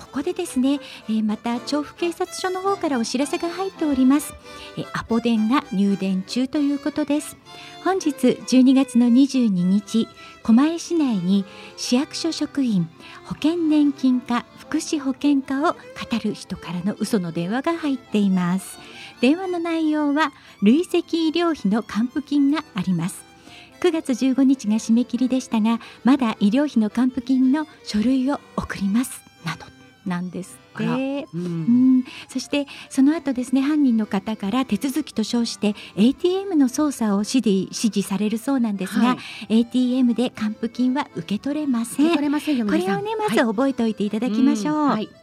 ここでですね、えーまた調布警察署の方からお知らせが入っております、えーアポ電が入電中ということです。本日12月の22日狛江市内に市役所職員保険年金課福祉保険課を語る人からの嘘の電話が入っています。電話の内容は累積医療費の還付金があります。9月15日が締め切りでしたがまだ医療費の還付金の書類を送ります。などなんですって。あら。う。うん。んそしてその後ですね犯人の方から手続きと称して ATM の操作を指示指示されるそうなんですが、はい。ATM で還付金は受け取れません。受け取れませんよ。これをねまず覚えておいていただきましょう、ん。はい。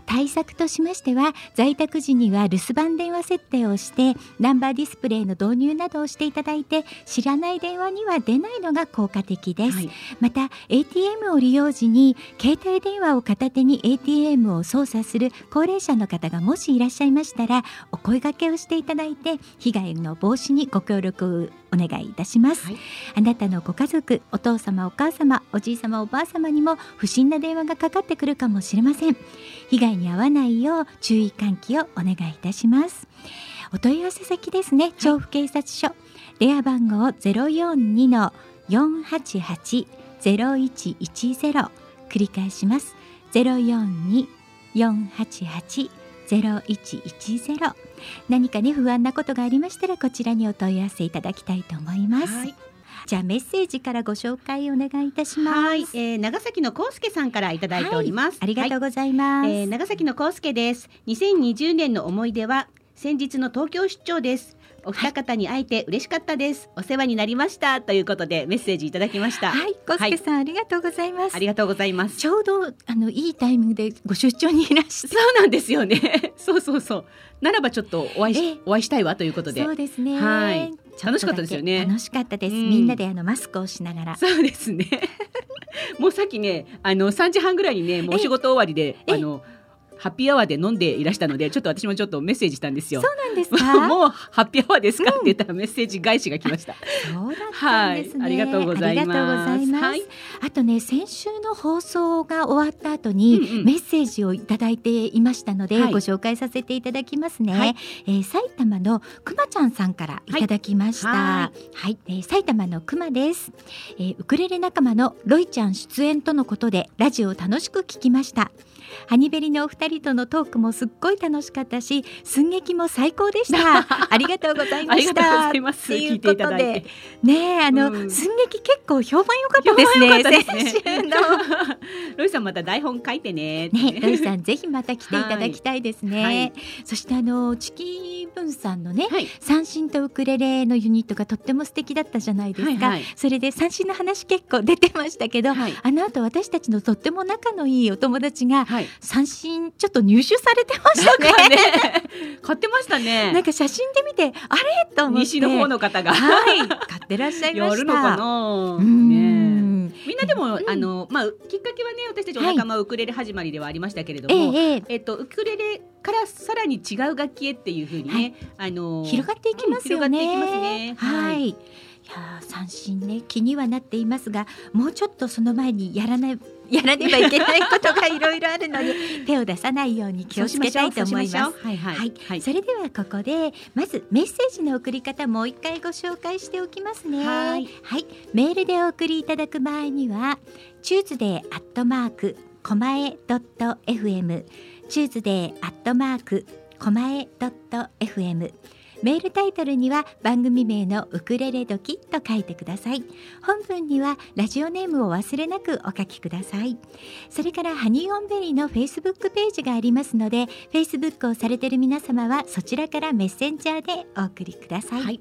対策としましては在宅時には留守番電話設定をしてナンバーディスプレイの導入などをしていただいて知らない電話には出ないのが効果的です、はい。また ATM を利用時に携帯電話を片手に ATM を操作する高齢者の方がもしいらっしゃいましたらお声掛けをしていただいて被害の防止にご協力をお願いいたします、はい。あなたのご家族お父様お母様おじい様おばあ様にも不審な電話がかかってくるかもしれません。被害に遭わないよう注意喚起をお願いいたします。お問い合わせ先ですね。調布警察署。電話番号ゼロ四二の四八八ゼロ一一ゼロ。繰り返します。ゼゼロ一一ゼロ。何かね不安なことがありましたらこちらにお問い合わせいただきたいと思います、はい。じゃあメッセージからご紹介お願いいたします。はい、えー、長崎の康介さんからいただいております。ありがとうはございます、いえー、長崎の康介です。2020年の思い出は先日の東京出張です。お二方に会えて嬉しかったです。お世話になりました。ということでメッセージいただきました。はい、小助さん、ありがとうございます。ありがとうございます。ちょうどあのいいタイミングでご出張にいらして。そうなんですよね。そうそうそう。ならばちょっとお会いしええ。お会いしたいわということで。そ。うですね。はい。楽しかったですよね。楽しかったです、うん。みんなであのマスクをしながら。そうですね。もうさっきね、あの三時半ぐらいにね、もうお仕事終わりで、え。あのハッピーアワーで飲んでいらしたので、ちょっと私もちょっとメッセージしたんですよ。そうなんですか？もうハッピーアワーですか？って言ったらメッセージ返しが来ました。そうだったんですね、はいありがとうございます。あはい。あとね先週の放送が終わった後に、うんうん。メッセージをいただいていましたので、はい。ご紹介させていただきますね、はい。えー埼玉のくまちゃんさんからいただきました。ははい、えー埼玉のくまです、えーウクレレ仲間のロイちゃん出演とのことでラジオを楽しく聞きましたハニベリのお二人とのトークもすっごい楽しかったし寸劇も最高でした ありがとうございましたありがとうございます。ってい聞いうていただいて。ねえあの、うん寸劇結構評判良かったですねですね先週の ロイさんまた台本書いてね。ね、ロイさんぜひまた来ていただきたいですね。はいそしてあのチキブンさんのね、はい。三振とウクレレのユニットがとっても素敵だったじゃないですか。はいはいそれで三振の話結構出てましたけど、はいあの後私たちのとっても仲のいいお友達がはい。三振ちょっと入手されてましたね。ね、買ってましたね。なんか写真で見てあれ？と思って西の方の方が。はい買ってらっしゃいました。やるのかな。うんね。みんなでも、うんあのまあきっかけはね私たちお仲間ウクレレ始まりではありましたけれどえも、ええええっとウクレレからさらに違う楽器へっていうふうにね、あの広がっていきますよね。うん広がっていきますねは。はいいいやー三振ね気にはなっていますがもうちょっとその前にやらないやらねばいけないことがいろいろあるのに 手を出さないように気をつけたいと思います。はいはい。はい、はい。それではここでまずメッセージの送り方もう一回ご紹介しておきますね。はい。メールでお送りいただく場合にはチューズデーアットマークコマエドット FM チューズデーアットマークコマエドット FM メールタイトルには番組名のウクレレ時と書いてください。本文にはラジオネームを忘れなくお書きください。それからハニーオンベリーのフェイスブックページがありますのでフェイスブックをされている皆様はそちらからメッセンジャーでお送りください、はい。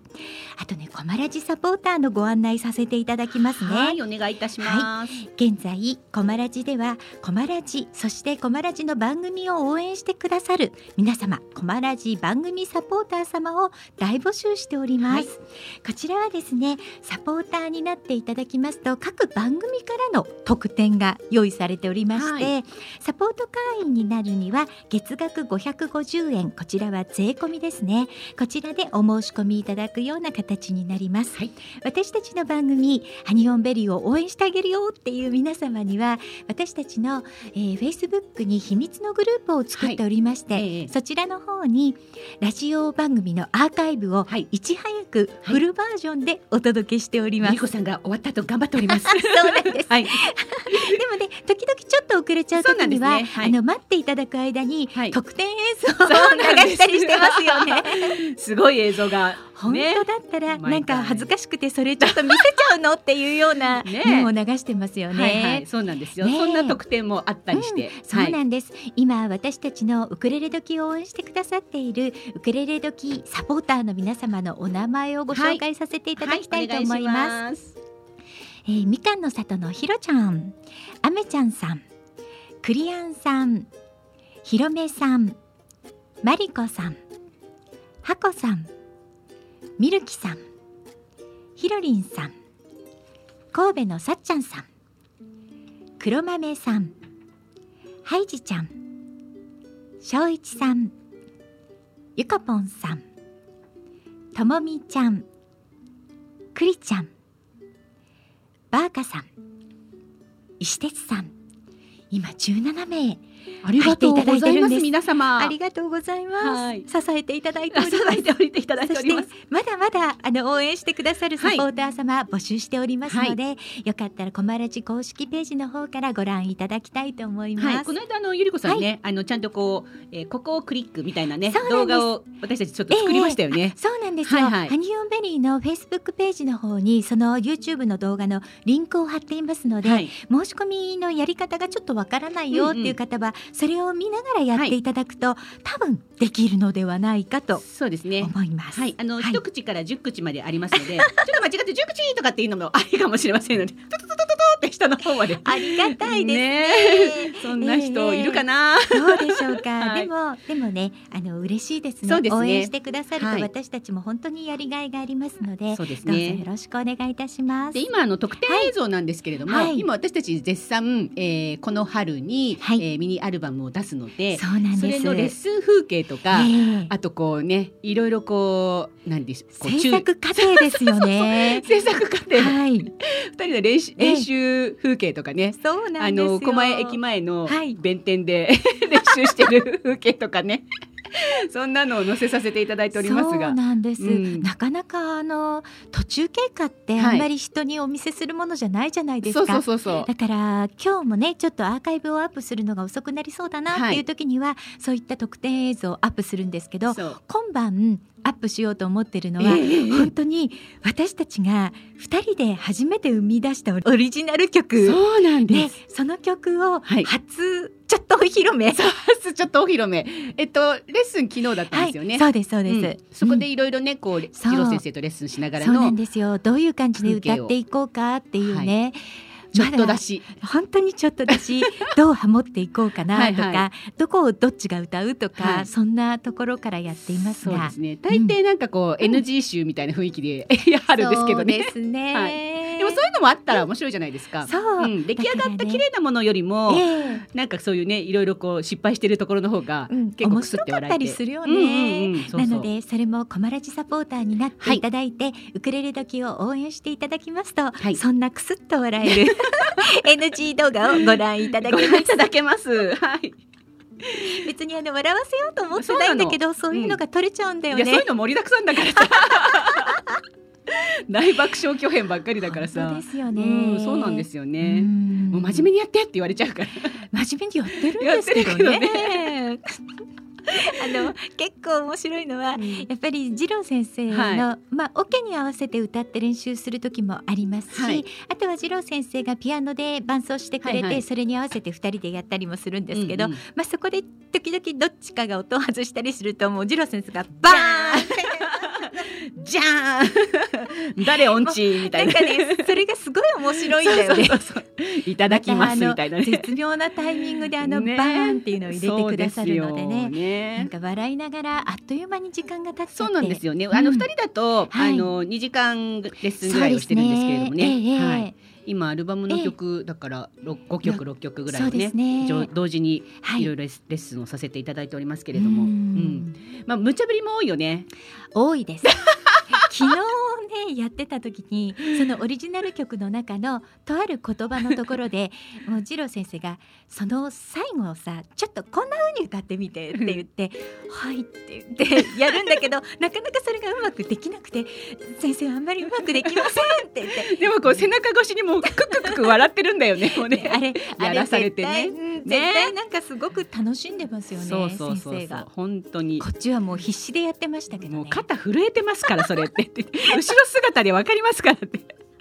あとねコマラジサポーターのご案内させていただきますね、はいお願いいたします、現在コマラジではコマラジそしてコマラジの番組を応援してくださる皆様コマラジ番組サポーター様を大募集しております、こちらはですねサポーターになっていただきますと各番組からの特典が用意されておりまして、はサポート会員になるには月額550円。こちらは税込みですね。こちらでお申し込みいただくような形になります、はい。私たちの番組ハニオンベリーを応援してあげるよっていう皆様には私たちの、えー、Facebook に秘密のグループを作っておりまして、ええ。そちらの方にラジオ番組のアーカイブをはい。いち早くフルバージョンでお届けしております、ゆりこさんが終わった後頑張っております。そうなんです。はい。でもね時々ちょっと遅れちゃう時には、ね。はい。あの待っていただく間に、はい。特典映像を流したりしてますよね。すごい映像が本当だったら、毎回。なんか恥ずかしくてそれちょっと見せちゃうのっていうようなね。のを流してますよね。はいはい。そうなんですよ、ねえ。そんな特典もあったりして、そうなんです、今私たちのウクレレ時を応援してくださっているウクレレ時サポーターの皆様のお名前をご紹介させていただきたいと思います。えーみかんの里のひろちゃん、あめちゃんさん、クリアンさん、ひろめさん、まりこさん、はこさん、みるきさん、ひろりんさん、神戸のさっちゃんさん、黒豆さん、はいじちゃん、しょういちさん、ゆかぽんさん、ともみちゃん、くりちゃん、バーカさん、石鉄さん、今17名。ありがとうございます皆様。ありがとうございます。はい。支えていただいており支ます。えておいていただいております。そしてまだまだあの応援してくださるサポーター様、募集しておりますので、よかったらコマラジ公式ページの方からご覧いただきたいと思います。はい、この間あのゆりこさんね、あのちゃんとこう、えー、ここをクリックみたいなね動画を私たちちょっと作りましたよね。そうなんですよ、はいはい。ハニオンベリーのフェイスブックページの方にその YouTube の動画のリンクを貼っていますので、はい、申し込みのやり方がちょっとわからないよっていう方は、それを見ながらやってい。ただくと、多分できるのではないかとそうですね。思います。はい、あの、はい。一口から十口までありますので、ちょっと間違って十口とかっていうのもありかもしれませんので、トトトトトトって下の方まで。ありがたいですね。ね。そんな人いるかな。どうでしょうか、はい。でもでもねあの嬉しいですね。応援してくださると、はい。私たちも本当にやりがいがありますのでどうぞねよろしくお願いいたします。で今あの特典映像なんですけれども、はい。今私たち絶賛、えーこの春に、ミニアルバムを出すので、そうなんです。それのレッスン風景とか、ええ。あとこうねいろいろこうなんでしょう制作過程ですよね。制作過程。はい。二人の練習ええ。練習風景とかね、そうなあんですよ。の狛江駅前のはい。弁天で 練習してる風景とかね そんなのを載せさせていただいておりますそうが。なんです、うん。なかなかあの途中経過ってはい。あんまり人にお見せするものじゃないじゃないですそうか、そうそうそう。だから今日もねちょっとアーカイブをアップするのが遅くなりそうだなっていう時には、そういった特典映像をアップするんですけど今晩アップしようと思ってるのは、ええ。本当に私たちが2人で初めて生み出したオリジナル曲。そうなんで。ですその曲をはい。初ちょっとお披露目、ちょっとお披露目。えっとレッスン昨日だったんですよね。そうですそうです、うん。そこでうん。いろいろねこうう。郎先生とレッスンしながらそうなのんですよ。どういう感じで歌っていこうかっていうね、ちょっとだし。し。本当にちょっとだし どうハモっていこうかなとかはいはどこをどっちが歌うとか、はい。そんなところからやっていますが。そうですね。大抵なんかこう NG 集みたいな雰囲気で やはるんですけどね。そうですね、はい。でもそういうのもあったら面白いじゃないですか。そう、ん、出来上がった綺麗なものよりも、えなんかそういうねいろいろこう失敗してるところの方が結構くす面白かって笑えて。りするようんうんね。なのでそれもコマラジサポーターになっていただいて、ウクレレ時を応援していただきますと、はい。そんなクスッと笑える NG 動画をご覧いただきますいただけます。はい。別にあの笑わせようと思ってないんだけどそういうのが取れちゃうんだよいやそういねうの盛りだくさんだからさ。大爆笑巨編ばっかりだからさ。本当ですよねうんそうなんですよね。うんもう真面目にやってって言われちゃうから。真面目にやってるんですけどね あの結構面白いのは、やっぱり次郎先生の、はまあオケに合わせて歌って練習する時もありますし、はい。あとは次郎先生がピアノで伴奏してくれて、はいはい。それに合わせて二人でやったりもするんですけど、うんうん。まあそこで時々どっちかが音を外したりするともう次郎先生がバーンじゃーん。誰音痴みたいな。なんかねそれがすごい面白いんだよね。そうそうそういただきますみたいなね。絶妙なタイミングであの、ね。バーンっていうのを入れてくださるのでね。ね。なんか笑いながらあっという間に時間が経っちゃって。そうなんですよね。うん。あの二人だと、はい。あの二時間レッスンぐらいをしてるんですけれどもね。そうですね。ええはい。今アルバムの曲だから六五曲六曲ぐらいねすね。同時にはい。いろいろレッスンをさせていただいておりますけれども、ううん。ん、まあ無茶ぶりも多いよね。多いです。昨日ねやってた時にそのオリジナル曲の中のとある言葉のところで もう次郎先生がその最後をさちょっとこんな風に歌ってみてって言って「はい」って言ってやるんだけど なかなかそれがうまくできなくて「先生あんまりうまくできません」って言って。でもこう背中越しにもうクククク笑ってるんだよね。もうね。あれあれやらされてね絶対なんかすごく楽しんでますよね先生が。本当に。こっちはもう必死でやってましたけどね。もう肩震えてますからそれってって。後ろ姿でわかりますからって。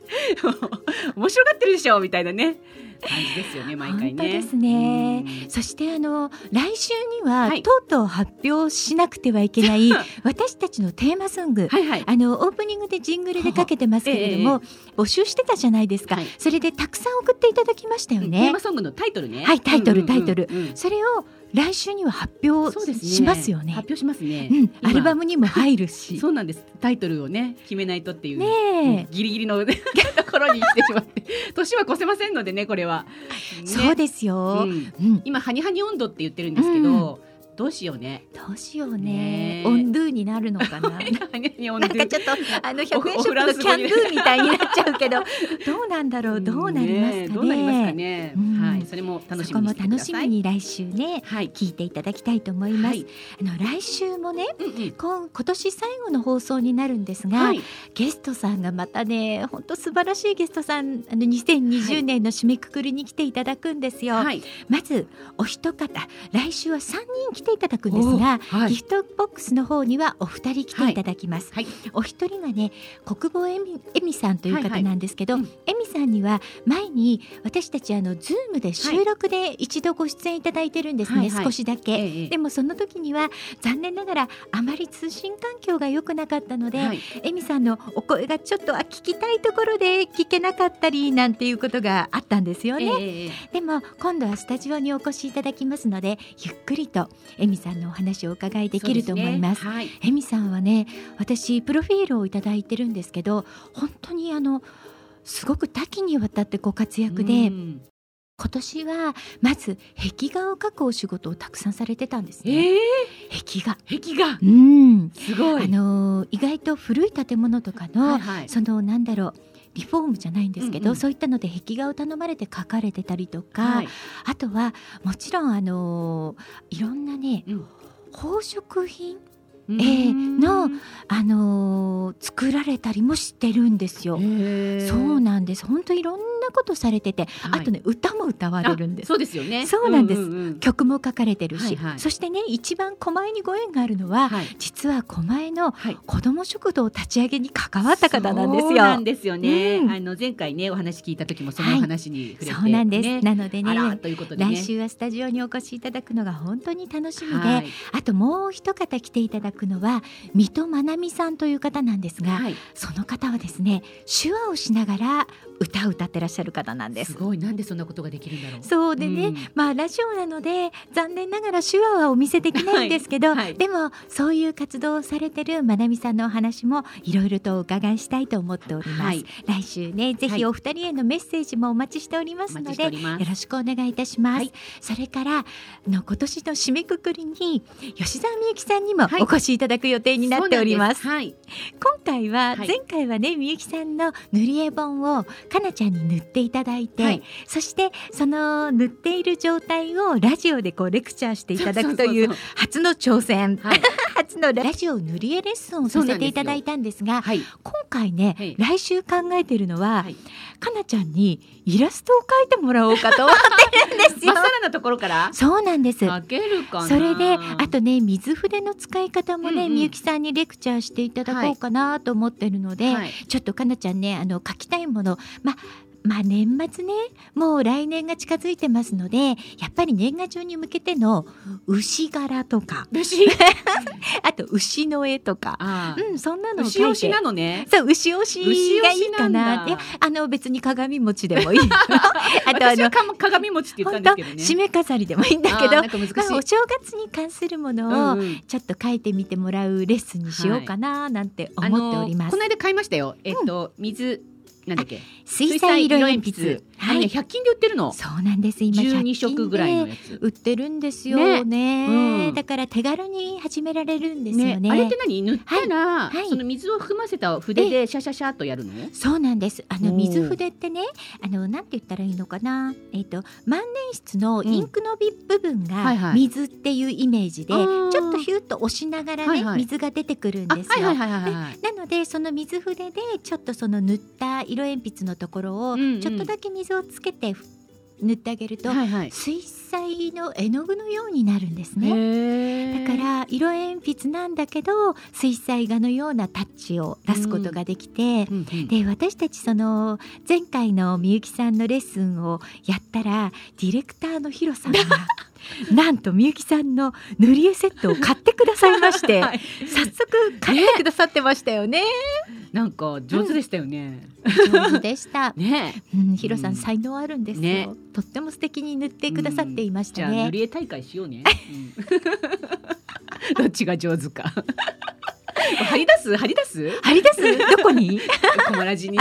面白がってるでしょみたいなね。感じですよね毎回ね。本当ですね。うん。そしてあの来週には、はい。とうとう発表しなくてはいけない 私たちのテーマソング、はいはい。あのオープニングでジングルでかけてますけれども、募集してたじゃないですか、はい。それでたくさん送っていただきましたよテーねマ。ソングのタイトルね。はいタイトルタイトル。うんそれを来週には発表しますよね。発表しますね、うん、アルバムムにも入るし。そうなんです。タイトルをね決めないとっていう。ねうギリギリの ところに来てしまって。年は越せませんのでねこれは、ねそうですよ。うん。うん、今ハニハニ温度って言ってるんですけど、どうしようね。どうしようね。ね。えオンドゥになるのかな？なんかちょっとあの100円ショップのキャンドゥみたいになっちゃうけどどうなんだろう？どうなりますかね？どうなりますかね、うん。はいそれも楽しみに楽しみに来週ねはい、聞いていただきたいと思います。はい。あの来週もねうんうん。今今年最後の放送になるんですが、はい。ゲストさんがまたね本当素晴らしいゲストさんあの2020年の締めくくりに来ていただくんですよ。はい。まずお一方来週は3人来ていただくんですが、はい。ギフトボックスの方にはお二人来ていただきます。はい。お一人がね国母恵美恵美さんという方はいはい。なんですけど、うん。恵美さんには前に私たちあの Zoom で収録で一度ご出演いただいてるんですね、はいはい。少しだけ。ええでもその時には残念ながらあまり通信環境が良くなかったので、はい。恵美さんのお声がちょっとあ聞きたいところで聞けなかったりなんていうことがあったんですよね。ええ。でも今度はスタジオにお越しいただきますのでゆっくりと恵美さんのお話をお伺いできると思います。そうでね。はい。恵美さんはね私プロフィールをいただいてるんですけど本当にあのすごく多岐にわたってご活躍で、うん。今年はまず壁画を描くお仕事をたくさんされてたんですね。ええ壁画。壁画。うん。すごい。あのー意外と古い建物とかの、はいはい。そのなんだろうリフォームじゃないんですけど、うんうん。そういったので壁画を頼まれて描かれてたりとか、はい。あとはもちろんあのーいろんなね、うん。宝飾品うんええのあのー作られたりもしてるんですよ。そうなんです。本当いろんなことされてて、はい。あとね歌も歌われるんです。そうですよね。そうなんです。んうん曲も書かれてるし、はいはい。そしてね一番狛江にご縁があるのは、はい。実は狛江のはい。子ども食堂立ち上げに関わった方なんですよ。そうなんですよね、うん。あの前回ねお話聞いた時もそのお話に触れて、そうなんです。ね。なのでね。ね。来週はスタジオにお越しいただくのが本当に楽しみで、はい。あともう一方来ていただくのは水戸まなみさんという方なんですが、はい。その方はですね手話をしながら歌を歌ってらっしゃる方なんです。す。ごい。なんでそんなことができるんだろう。そうでね、うん。まあラジオなので残念ながら手話はお見せできないんですけど、はい。はい。でもそういう活動をされてるまなみさんのお話もいろいろとお伺いしたいと思っております。はい。来週ねぜひお二人へのメッセージもお待ちしておりますのでよろしくお願いいたします。はい。それからあの今年の締めくくりに吉澤美由紀さんにもはい。お越しいただく予定になっております。そうなんです。今回は、はい。前回はねみゆきさんの塗り絵本をかなちゃんに塗っていただいて、はい。そしてその塗っている状態をラジオでこうレクチャーしていただくという初の挑戦、はい、は い初のラジオ塗り絵レッスンをさせていただいたんですがはい。今回ね、はい。来週考えてるのは、はい。かなちゃんにイラストを描いてもらおうかと思ってるんですよ まっさ。らなところから？そうなんです。描けるかなそれであとね水筆の使い方もね、みゆきさんにレクチャーしていただこうかなと思ってるので、はいちょっとかなちゃんねあの書きたいものままあ年末ねもう来年が近づいてますのでやっぱり年賀状に向けての牛柄とか。牛？あと牛の絵とか、うん、そんなのを牛推しなのね。そう牛推しがいいかな。んだ。ないやあの別に鏡餅でもいい あとあの鏡餅って言ったんですけどね。締め飾りでもいいんだけどまあ、お正月に関するものをうんうん。ちょっと書いてみてもらうレッスンにしようかななんて思っております。この間買いましたよ。えっと、水なんだっけ？水彩色鉛筆。はい、100均で売ってるの。そうなんです。今12 100色ぐらいのやつ。売ってるんですよ。ね。ね。うん。だから手軽に始められるんですよね。あれって何？塗ったら、はい。はい。その水を含ませた筆でシャシャシャっとやるの？そうなんです。あの水筆ってね、あのなんて言ったらいいのかな？えっ、と万年筆のインクのび部分がはいはい。水っていうイメージで、あー。ちょっとヒュッと押しながらね、はいはい。水が出てくるんあですよ。はいはいはいはいはいなのでその水筆でちょっとその塗った色鉛筆のところをうんうん。ちょっとだけ水をつけて塗ってあげると、はいはい。水彩の絵の具のようになるんですね。だから色鉛筆なんだけど水彩画のようなタッチを出すことができて、うんうん。で私たちその前回のみゆきさんのレッスンをやったらディレクターのヒロさんがなんとみゆきさんの塗り絵セットを買ってくださいまして、はい。早速買ってくださってましたよね。なんか上手でしたよね、上手でした。ね。うん、ヒロさうん。ん才能あるんですよ、ね。とっても素敵に塗ってくださっていましたじゃあ塗ね。り絵大会しようね、うん。どっちが上手か。張り出す？張り出す？張り出す？どこに？コマラジに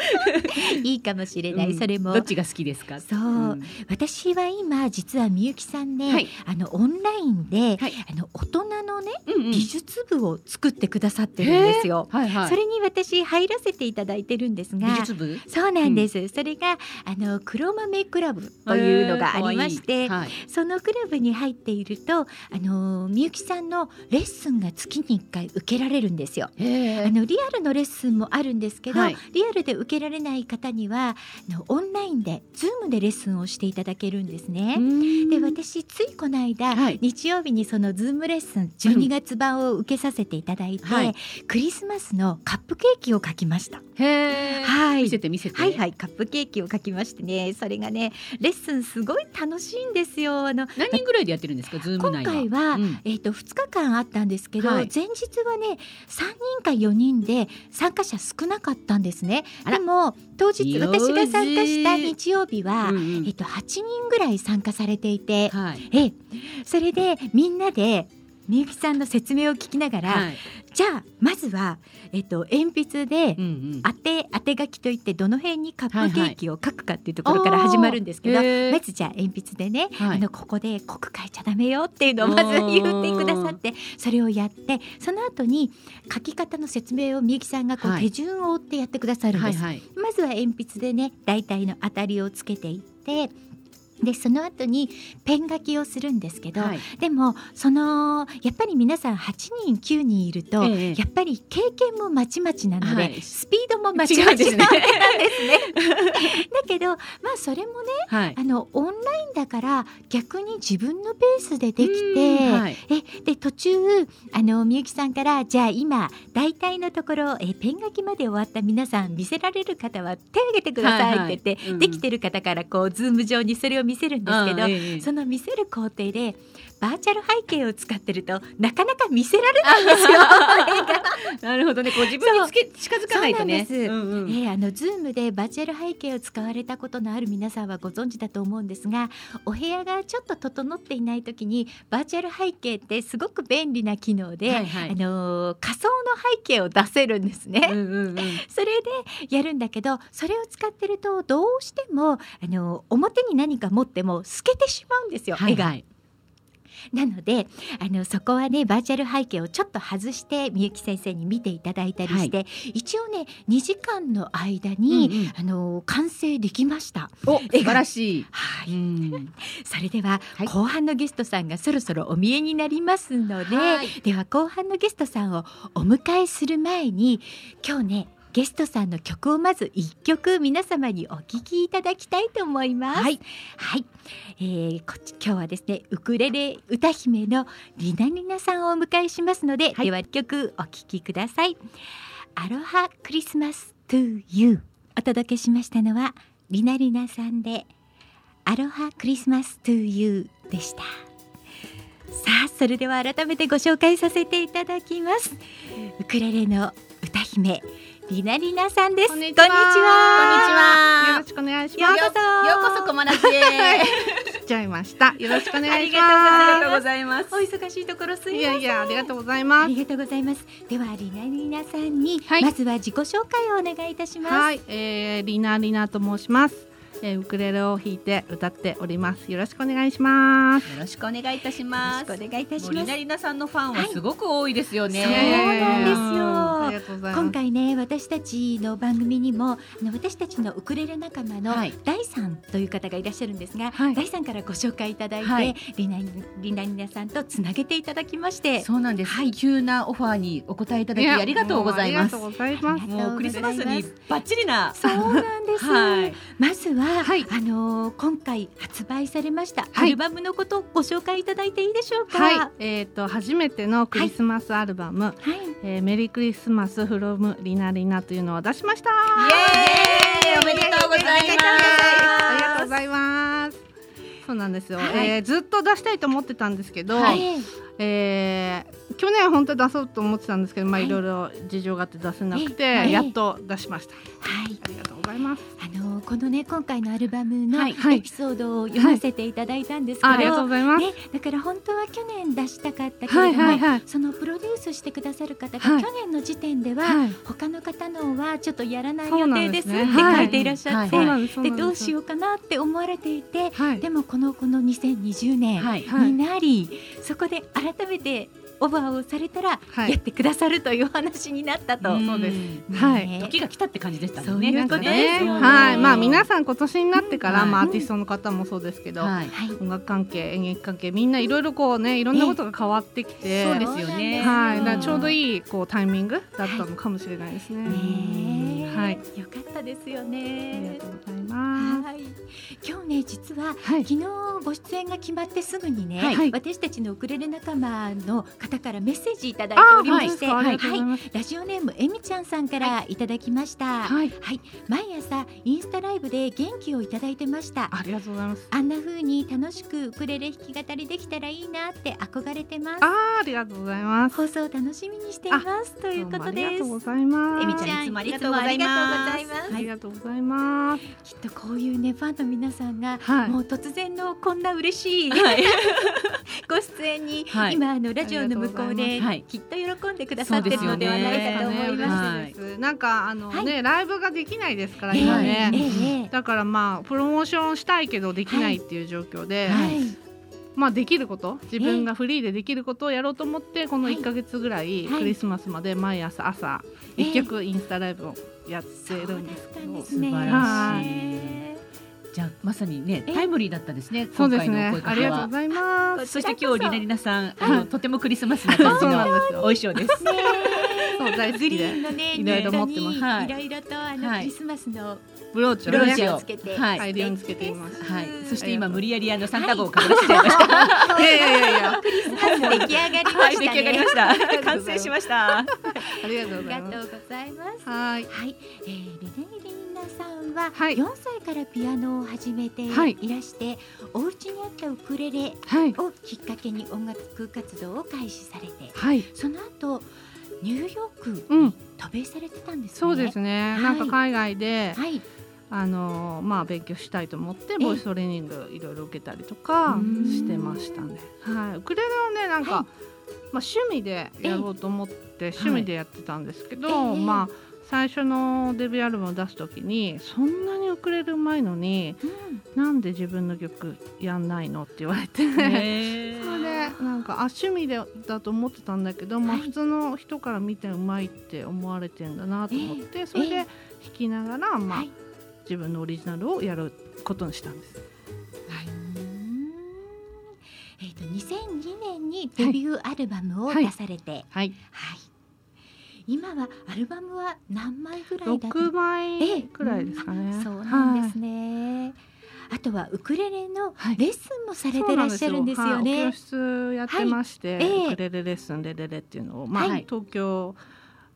いいかもしれない、うん。それも。どっちが好きですか？そう、ん私は今実はみゆきさんね、はい。あのオンラインで、はい。あの大人のねうんうん。美術部を作ってくださってるんですよ。はいはい。それに私入らせていただいてるんですが美術部？そうなんです、それがあの黒豆クラブというのがありまして、いいはい。そのクラブに入っているとあのみゆきさんのレッスンが月に1回受けられるんですよ。あのリアルのレッスンもあるんですけど、はい。リアルで受けられない方にはオンラインで Zoom でレッスンをしていただけるんですね。で私ついこの間、はい。日曜日にその Zoom レッスン12月版を受けさせていただいて、はい。クリスマスのカップケーキを描きました。はい。見せて見せて。はいはい。カップケーキを描きましてねそれがねレッスンすごい楽しいんですよ。あの何人ぐらいでやってるんですかズーム今内は。回は、うん。えー、と2日間あったんですけど、はい。前日はね3人か4人で参加者少なかったんですね。あら。でも当日私が参加した日曜日は、うんうん。えー、と8人ぐらい参加されていて、はい。ええ。それでみんなでみゆきさんの説明を聞きながら、はい。じゃあまずは、えっと鉛筆でうんうん。当て当て書きといってどの辺にカップケーキを書くかっていうところはいはいから始まるんですけど、あーへー。まずじゃあ鉛筆でね、はい。あのここで濃く書いちゃダメよっていうのをまず言ってくださってそれをやってその後に書き方の説明をみゆきさんがこうはい。手順を追ってやってくださるんです。はいはい。まずは鉛筆でね大体の当たりをつけていってでその後にペン書きをするんですけど、はい。でもそのやっぱり皆さん8人9人いると、ええ。やっぱり経験もまちまちなので、はい。スピードもまちまち違うんなんでですね。だけどまあそれもねはい。あのオンラインだから逆に自分のペースでできて、えで途中あのみゆきさんからじゃあ今大体のところえペン書きまで終わった皆さん見せられる方は手を挙げてくださいって言って、はいはい。うん。できてる方からこうズーム上にそれを見せるんですけど、ええその見せる工程でバーチャル背景を使ってるとなかなか見せられないんですよ。なるほどね。こう自分につけ近づかないとね。そうなんです。うんうん。えーあの Zoom でバーチャル背景を使われたことのある皆さんはご存知だと思うんですがお部屋がちょっと整っていない時にバーチャル背景ってすごく便利な機能で、はいはい。あのー仮想の背景を出せるんですね。うんうんうん。それでやるんだけどそれを使ってるとどうしてもあの表に何か持っても透けてしまうんですよ、絵が。はいなのであのそこはねバーチャル背景をちょっと外してみゆき先生に見ていただいたりして、一応ね2時間の間に、あの完成できました。お素晴らしい。はい、うん。それでは、はい。後半のゲストさんがそろそろお見えになりますので、はい。では後半のゲストさんをお迎えする前に今日ねゲストさんの曲をまず一曲皆様にお聴きいただきたいと思います。はい、はいえーこっち今日はですねウクレレ歌姫のりなりなさんをお迎えしますので、はいでは曲お聴きください。アロハクリスマス to you お届けしましたのはりなりなさんでアロハクリスマス to you でした。さあそれでは改めてご紹介させていただきます。ウクレレの歌姫りなりなさんです。こんにちはこんにちはよろしくお願いします。ようこそようこそ小マナジへ。来ちゃいました。よろしくお願いしありがとうまございます。お忙しいところすす。いません。いやいやありがとうございあます。りがとうございます。ではりなりなさんに、はいまずは自己紹介をお願いいたします。はい、えー、リナリナと申します。えー、ウクレレを弾いて歌っております。よろしくお願いします。よろしくお願いいたします。よろしくお願いいたしますもうりなりなさんのファンはすごく多いですよね。そうなんですよありがとうございます。今回ね私たちの番組にもあの私たちのウクレレ仲間のはい大さんという方がいらっしゃるんですが、はい大さんからご紹介いただいて、はいりなりなりなさんとつなげていただきましてそうなんです。急なオファーにお答えいただきありがとうございますもうありがとうございます。もうクリスマスにバッチリな。そうなんです、はい。まずは、はい。あのー今回発売されました、はい。アルバムのことをご紹介いただいていいでしょうか？はい、えっ、と初めてのクリスマスアルバム、はい。えーメリークリスマスフロムリナリナというのを出しました。イエーイ。おめでとうございます。ありがとうございます。そうなんですよ、はい。えーずっと出したいと思ってたんですけど、はいえええー去年本当は出そうと思ってたんですけど、まあはい。いろいろ事情があって出せなくて、ええやっと出しました。はい。ありがとうございます。あのーこのね今回のアルバムのはい。エピソードを読ませていただいたんですけど、あありがとうございます。ね、だから本当は去年出したかったけれども、はいはいはい。そのプロデュースしてくださる方はい。が去年の時点では、はい。他の方のはちょっとやらない予定ですって書いていらっしゃって、でどうしようかなって思われていて、はい。でもこのこの2020年はい。はい。になり、そこで改改めてオファーをされたらはい。やってくださるというお話になったと。ん。そうです。ね。はい。時が来たって感じでしたね。ういうことです。ね、よはい、まあ皆さん今年になってから、うんまあアーティストの方もそうですけど、はい。はい音楽関係、演劇関係、みんないろいろこうね、いろんなことが変わってきて、そうですよね。はい、だちょうどい。いいこうタイミングだったのかもしれないですね。はい、よかったですよありねが。とうございます。はい、今日ね実ははい、昨日ご出演が決まってすぐにね、はい。私たちのウクレレ仲間の方からメッセージいただいておりまして、はい。ラジオネームえみちゃんさんからいただきました。はい、はい、毎朝インスタライブで元気をいただいてました。ありがとうございます。あんな風に楽しくウクレレ弾き語りできたらいいなって憧れてます。あー、ありがとうございます。放送楽しみにしていますということですがとう。ございます。えみちゃんいつもありがとうございますありがとうございますありがとうございます。きっとこういうねファンの皆さんが、はいもう突然のこんな嬉しい、はい。ご出演に、はい今あのラジオの向こうできっと喜んでくださってるのではないかと思います。はい。嬉しい。なんかあのね、ライブができないですからええ今ね。ええええだからまあプロモーションしたいけどできないっていう状況で、はい、まあできること自分がフリーでできることをやろうと思ってこのはい。1ヶ月ぐらいはい。クリスマスまで毎朝朝ええ1曲インスタライブをやってるんですけど、ね。素晴らしいじゃあまさにねえ？タイムリーだったですね。今回の声かけは。ありがとうご。ざいます。そして今日りなりなさん、あはい。のとてもクリスマスな感じのお衣装です。ねそう大好グリきで。ーンのねいろいろ持ってます。い。いろいろとあの、はい。クリスマスのブローチをつけて、はい。つけています。はい。そして今無理やりあのサンタ号をかぶらせちゃいました。い。やい。やいやいやクリスマス出来上がりまはい、したね。出来上がりました。完成しました。ありがとうあございます。りがとうございます。はい。はい、えー、リネリンナさんははい。4歳からピアノを始めていはい。らして、お家にあったウクレレはい。をきっかけに音楽活動を開始されて、はい。その後ニューヨークうん。に渡米されてたんですね。そうですね、はい。なんか海外ではい、あのまあ勉強したいと思ってえボイストレーニングいろいろ受けたりとかうん。してましたね。はい、ウクレレをねなんか、はい。まあ趣味でやろうと思って趣味でやってたんですけど、ええ。まあ最初のデビューアルバムを出す時にそんなにウクレレうまいのになんで自分の曲やんないのって言われて、それでなんかあ趣味でだと思ってたんだけど、まあ、はい普通の人から見てうまいって思われてんだなと思って、それで弾きながら、まあはい。自分のオリジナルをやることにしたんです。えっ、と2002年にデビューアルバムを出されて、はい。はい、今はアルバムは何枚ぐらいだった6枚くらいですかね。そうなんですね。あとはウクレレのはい。レッスンもされてらっしゃるんですよはい、ね教。室やってまして、はい。ええ。ウクレレレッスンレレレっていうのを、まあはい。東京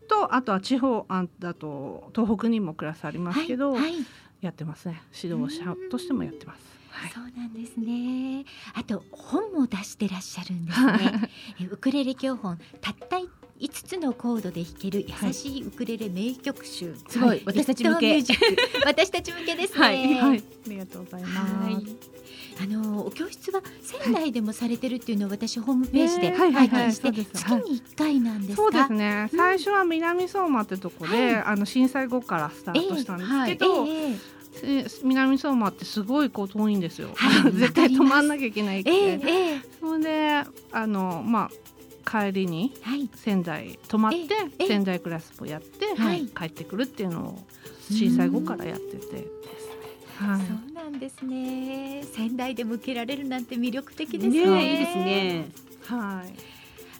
とあとは地方あだと東北にもクラスありますけど、はい、はい。やってますね。指導者としてもやってます。はいそうなんですね。あと本も出してらっしゃるんですね。えウクレレ教本たった5つのコードで弾ける優しいウクレレ名曲集。すごい私たち向け私たち向けですね。はいはい、ありがとうございます。はい。あのお教室は仙台でもされてるっていうのを私ホームページで拝見して月に1回なんですか？そうですね。うん最初は南相馬ってとこで、はいあの震災後からスタートしたんですけえど、えええ南相馬ってすごいこう遠いんですよ。はい 絶対止まんなきゃいけないって。ええええそれであのまあ帰りにはい仙台泊まってええ仙台クラスもやって、はい帰ってくるっていうのを震災後からやってて。はい。そうなんですね。仙台でも受けられるなんて魅力的ですね。ねいいですね。はい。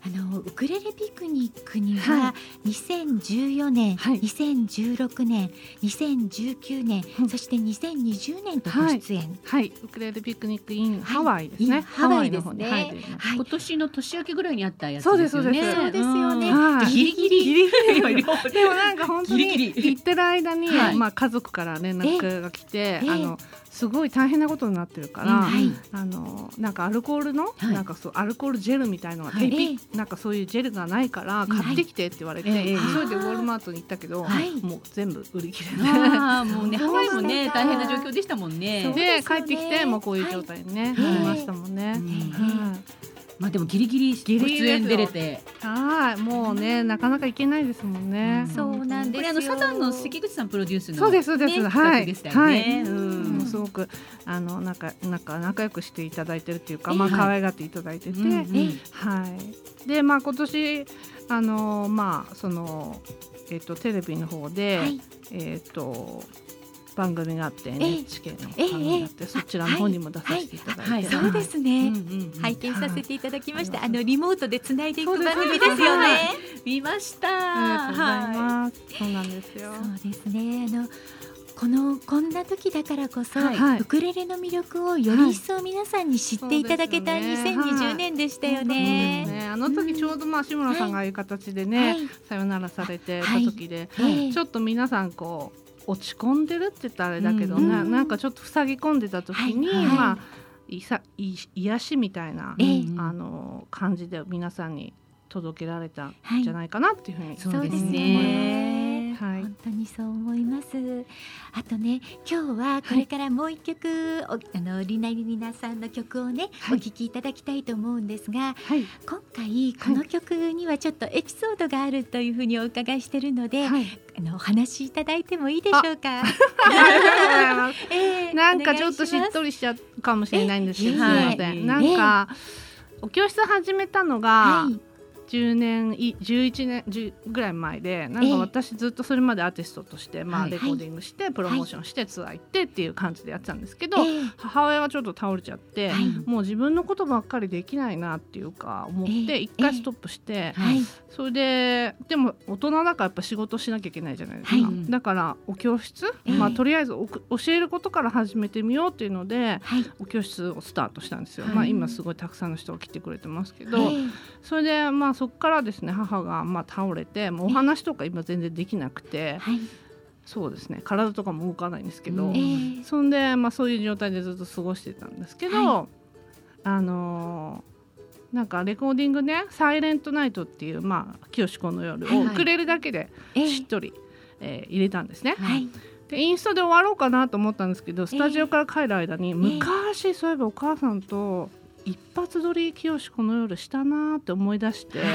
あのウクレレピクニックにはは2014年、はい。2016年、2019年、うん。そして2020年とご出演。はい、ウクレレピクニックインはい。ハワイですね。ハワイですね。はい。今年の年明けぐらいにあったやつそうでですすよね。そうですそうです。よね。ギリギリ。ギリギリ。でもなんか本当に行ってる間に、はい。まあ家族から連絡が来て、ええ。あのすごい大変なことになってるから、うんはい。あのなんかアルコールの、はい。なんかそうアルコールジェルみたいのが、はい。なんかそういうジェルがないから買ってきてって言われて、急いでウォールマートに行ったけど、はい。もう全部売り切れて。ああもうねハワイもね大変な状況でしたもんね。でね。で帰ってきてもうこういう状態にね、はい。なりましたもんね。うん。はいまあでもギリギリ出演出れて。はい、もうね、なかなか行けないですもんね。そうなんですよこれあのサザンの関口さんプロデュースのそうです、そうです、ねはい、企画でしたよね。はいうんすごく、あの、なんか、なんか仲良くしていただいてるっていうか、ええまあ、はい可愛がっていただいてて。はい。で、まあ、今年、あの、まあ、その。えっと、テレビの方で、はいえっと。番組があって、え NHK の番組があって、そちらの方にも出させていただいて。そうですね。拝見させていただきました。はいあのリモートでつないでいく番組ですよね。見ました。そうなんですよ。そうですね。あのこのこんな時だからこそ、はいウクレレの魅力をより一層皆さんに知っていただけたそうですよね2020年でしたよね。ね。あの時ちょうどまあ志村さんがああいう形でね、はいさよならされてたはい時で、ええちょっと皆さんこう落ち込んでるって言ったらあれだけど、うんななんかちょっと塞ぎ込んでた時に、はいはい。まあいさい癒しみたいな、ええ。あの感じで皆さんに届けられたんはいじゃないかなっていうふうに、そうですそうです。ねね。はい本当にそう思います。あとね、今日はこれからもう一曲、おあのリナリナさんの曲をね、はいお聴きいただきたいと思うんですが、はい今回この曲にはちょっとエピソードがあるというふうにお伺いしてるので、はい、あのお話しいただいてもいいでしょうか？ええ なんかちょっとしっとり。りしちゃうかもしれないんですけど。なんか、お教室始めたのが、はい。10年い11年10ぐらい前でなんええ。か私ずっとそれまでアーティストとして、まはい。あレコーディングして、プロモーションして、ツアー行ってっていう感じでやってたんですけど、ええ。母親がちょっと倒れちゃって、はい。もう自分のことばっかりできないなっていうか思っええ。て一回ストップして、はい。それででも大人だからやっぱ仕事しなきゃいけないじゃないですか、はい。だからお教室、ええ。まあとりあえず教えることから始めてみようっていうのではい。お教室をスタートしたんですよ、はい。まあ今すごいたくさんの人が来てくれてますけど、ええ。それでまあそこからですね母がまあ倒れてもうお話とか今全然できなくてはい。そうですね体とかも動かないんですけど、そんでまあそういう状態でずっと過ごしてたんですけど、はあのーなんかレコーディングね「サイレントナイト」っていうまあ清子の夜をウクレレだけでええ。しっとり、えー入れたんですね。はい。でインスタで終わろうかなと思ったんですけどスタジオから帰る間に、え。昔そういえばお母さんと一発撮り清子の夜したなーって思い出して。はい。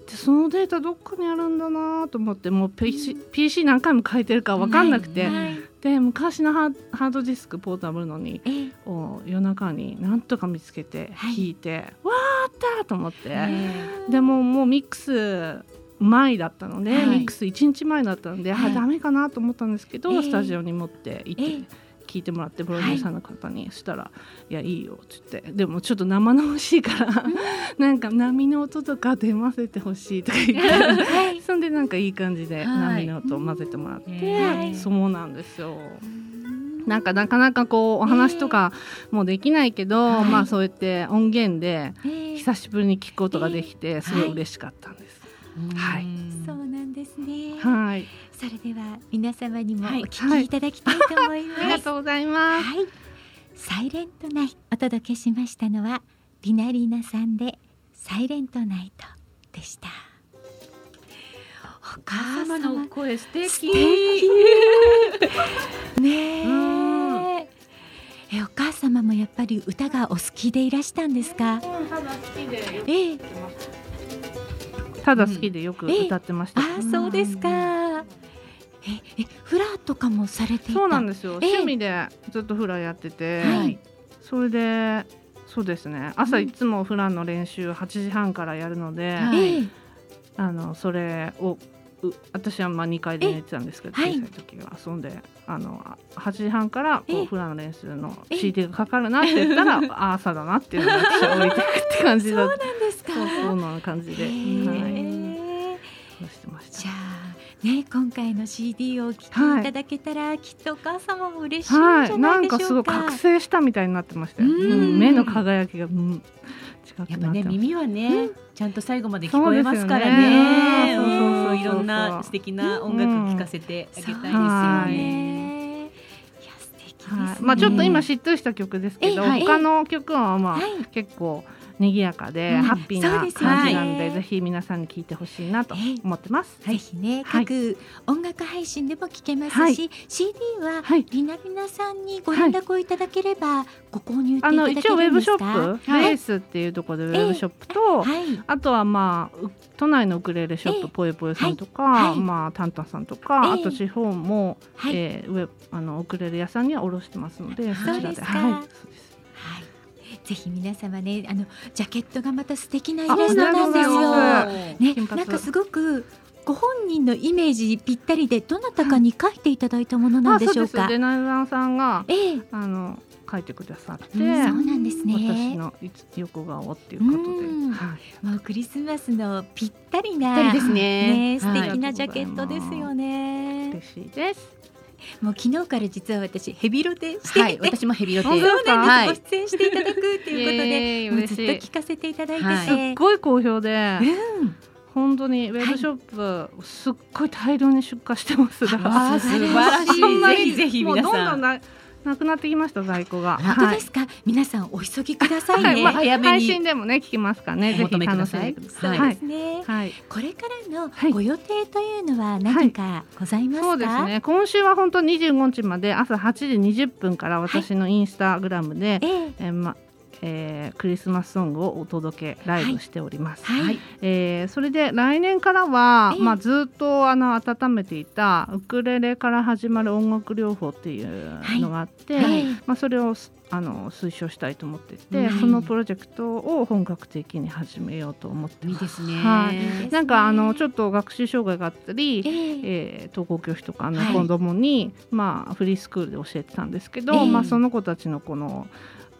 ってそのデータどっかにあるんだなと思ってもう PC, PC 何回も書いてるか分かんなくて、はい。で昔のハードディスクポータブルのにええ。を夜中になんとか見つけてはい。弾いて、わーあったと思って、えでももうミックス前だったので、はい。ミックス1日前だったので、はい。あダメかなと思ったんですけど、ええ。スタジオに持って行って、ええ聞いてもらってプロデューサーの方に、そしたら「いやいいよ」っつってでもちょっと生々しいから、なんか波の音とか出ませてほしいとか言って、はい。そんでなんかいい感じではい。波の音を混ぜてもらって、はい。そうなんですよ。なんかなかなかこうお話とかもできないけど、はい。まあそうやって音源でええ。久しぶりに聞くことができてすごい嬉しかったんです。はい。そうなんですね。はい、それでは皆様にもおはい聞きいただきたいと思います。ありがとうございます。はい、サイレントナイトお届けしましたのはリナリーナさんでサイレントナイトでした。お母ママの声素敵素敵ねえ。えお母様もやっぱり歌がお好きでいらしたんですか？ただ好きでよええ、ただ好きでよく歌ってました。ああそうですか。ええフラとかもされて。そうなんですよ。ええ趣味でずっとフラやってて、はいそれでそうですね。朝いつもフラの練習8時半からやるので、はいええあのそれをう私はまあ2階で寝てたんですけど、小さい時は遊んであのあ8時半からこえうフラの練習のえ CD がかかるなって言ったらあ朝だなっていうのが私は降りてくって感じだそうなんですか。そうそうな感じで、へはい、えそうしてましたじゃ。あね今回の CD をお聴きい。ただけたら、きっとお母様も嬉しいんじはい、ゃなない。んかすごいでしょうか。覚醒したみたいになってましたよ。うん。うん。目の輝きが、うん、やっぱね耳はね、ちゃんと最後まで聞こえますからね。そうね。うん。そうそういろんな素敵な音楽聴かせてあげたいですよはね。いや素敵ですね。はい、まあちょっと今しっとりした曲ですけど、えはい。他の曲はまあ、はい。結構賑やかで、うん。ハッピーな感じなんで、ぜひ皆さんに聴いてほしいなと思ってます。ぜひね、はい。各音楽配信でも聞けますし、はい。CD ははい。りなりなさんにご連絡をいただければご購入あいただけの一応ウェ。ブショップ、はい。レースっていうところでウェブショップと、はい。あとはまあう都内のウクレレショップ、ええ。ぽよぽよさんとか、まあタンタンさんとか、ええ。あと地方も、はい。えーウェブあのウクレレ屋さんには卸してますので、そちらで。すかはい、そうです。はい。ぜひ皆様ね、あのジャケットがまた素敵なイあラストなんですよ。あねなんかすごくご本人のイメージぴったりでどなたかに書いていただいたものなんでしょうか？デナイザンさんがええ、あの書いてくださって、そうなんですね。私のいつ横顔っていうことで、うんはい、もうクリスマスのぴったりなですねね素敵なジャケットですよね。嬉しいです。もう昨日から実は私ヘビロテしてはい、私もヘビロテ。本当ですか。はいご。出演していただくということで、ずっと聞かせていただいてて、はい。すっごい好評で、うん。本当にウェブショップ、すっごい大量に出荷してます。だからあー 素晴らしい。ぜひぜひ皆さん。どんどんななくなってきました在庫が。本当ですか、皆さんお急ぎくださいね。はい、まあ、配信でもね聞きますからね。おぜひ楽しんでくだそうさい。ですね、はい。これからのはいご予定というのは何かございますか、そうですね。今週は本当25日まで朝8時20分から私のインスタグラムで、えええーまえークリスマスソングをお届けライブしております。はい、はい。えーそれで来年からは、ええ。まあ、ずっとあの温めていたウクレレから始まる音楽療法っていうのがあって、はい。まあ、それをすあの推奨したいと思っていて、はい。そのプロジェクトを本格的に始めようと思っていいます。ですね。はい。なんかあのちょっと学習障害があったり、ええ。えー登校教師とかあのはい。子供に、まあ、フリースクールで教えてたんですけど、ええ。まあ、その子たちのこの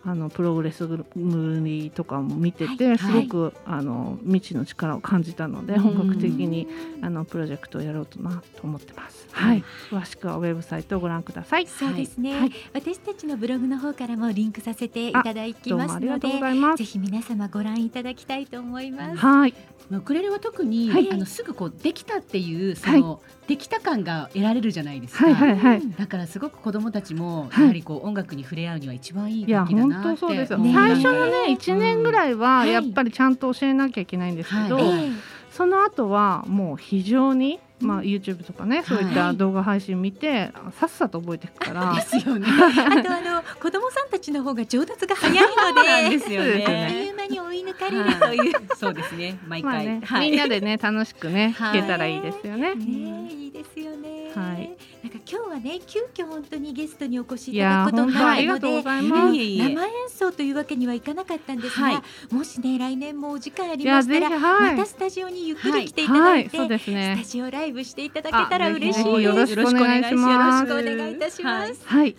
あのプログレスムリとかも見てて、はいすごく、あの未知の力を感じたので本格的にあのプロジェクトをやろうとなと思ってます。はい、詳しくはウェブサイトをご覧ください。そうですね、はい。私たちのブログの方からもリンクさせていただきますのもありがとうごでざいます。ぜ。ひ皆様ご覧いただきたいと思います。はい、ウクレレは特に、はい。あのすぐこうできたっていうその、できた感が得られるじゃないですか。はい、はい、はい。だからすごく子どもたちもはい。やはりこう音楽に触れ合うには一番いい楽器だ本なって当そうですよ、ね。最初のねね1年ぐらいははい。やっぱりちゃんと教えなきゃいけないんですけど、はい。ええその後はもう非常に、まあ、YouTube とかね、そういった動画配信見てさっさと覚えていくから、ですよね。あとあの子供さんたちの方が上達が早いのでですよそうですよあっとね。いう間に追い抜かれるという、そうですね。毎回。まあね、はいみんなでね楽しくねはい聞けたらいいですよね。ねえいいですよね。はいなんか今日はね急遽本当にゲストにお越しいいただくことになるので。生演奏というわけにはいかなかったんですが、はいもしね来年もお時間ありましたら、はいまたスタジオにゆっくり来ていただはいいて、そうですスタね。ジオライブしていただけたらあ嬉しいぜひよろしくお願いしますよろしくお願いいたします。はい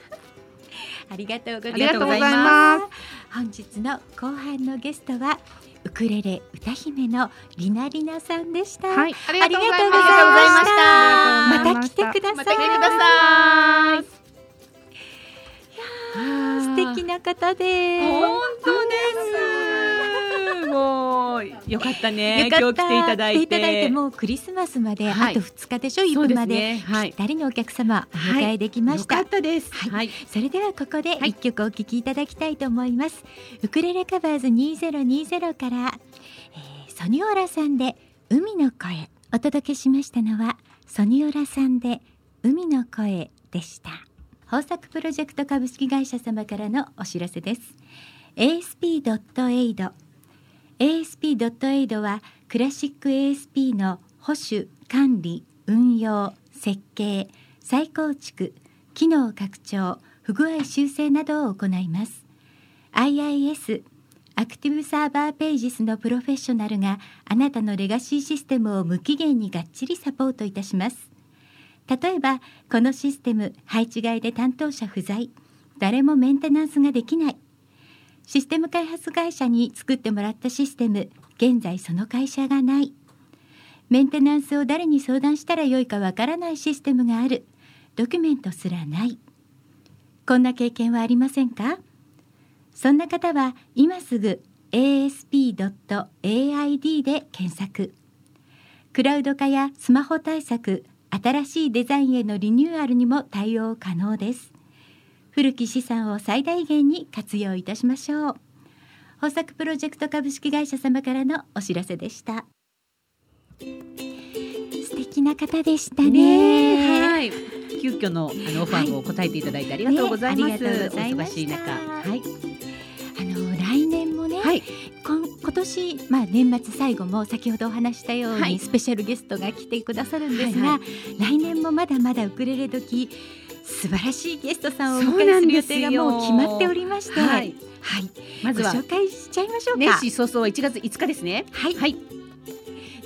あり。がとうございます。本日の後半のゲストはウクレレ歌姫のりなりなさんでした。はいありありがとうございまありがとうございましたまた来てください。素敵な方です。本当です。もうよかったね。今日来ていただいて。もうクリスマスまであはいと2日でしょ、行くまで。ぴったりのお客様お迎えできました。よかったです。はいはい。それではここではい一曲お聴きいただきたいと思います、ウクレレカバーズ2020から、えーソニオラさんで海の声お届けしましたのはソニオラさんで海の声でした豊作プロジェクト株式会社様からのお知らせです。ASP.AID ASP.AID はクラシック ASP の保守管理運用設計再構築機能拡張不具合修正などを行います。IIS アクティブサーバーページスのプロフェッショナルがあなたのレガシーシステムを無期限にがっちりサポートいたします。例えばこのシステム配置外で担当者不在。誰もメンテナンスができない。システム開発会社に作ってもらったシステム現在その会社がない。メンテナンスを誰に相談したらよいかわからないシステムがある。ドキュメントすらない。こんな経験はありませんか？そんな方は今すぐ asp.aid で検索。クラウド化やスマホ対策新しいデザインへのリニューアルにも対応可能です古き資産を最大限に活用いたしましょう豊作プロジェクト株式会社様からのお知らせでした素敵な方でしたねねはい。急遽のあのオファーを答えていただいてありがとうございます。ねありがとうございましたお忙しい中。はい。はい。今年まあ年末最後も先ほどお話したように、はいスペシャルゲストが来てくださるんですが、はいは来年もまだまだウクレレ時素晴らしいゲストさんをお迎えする予定がもう決まっておりまして、ははい、い。まごずは紹介しちゃいましょうか。年始早々1月5日ですね。はい、はい。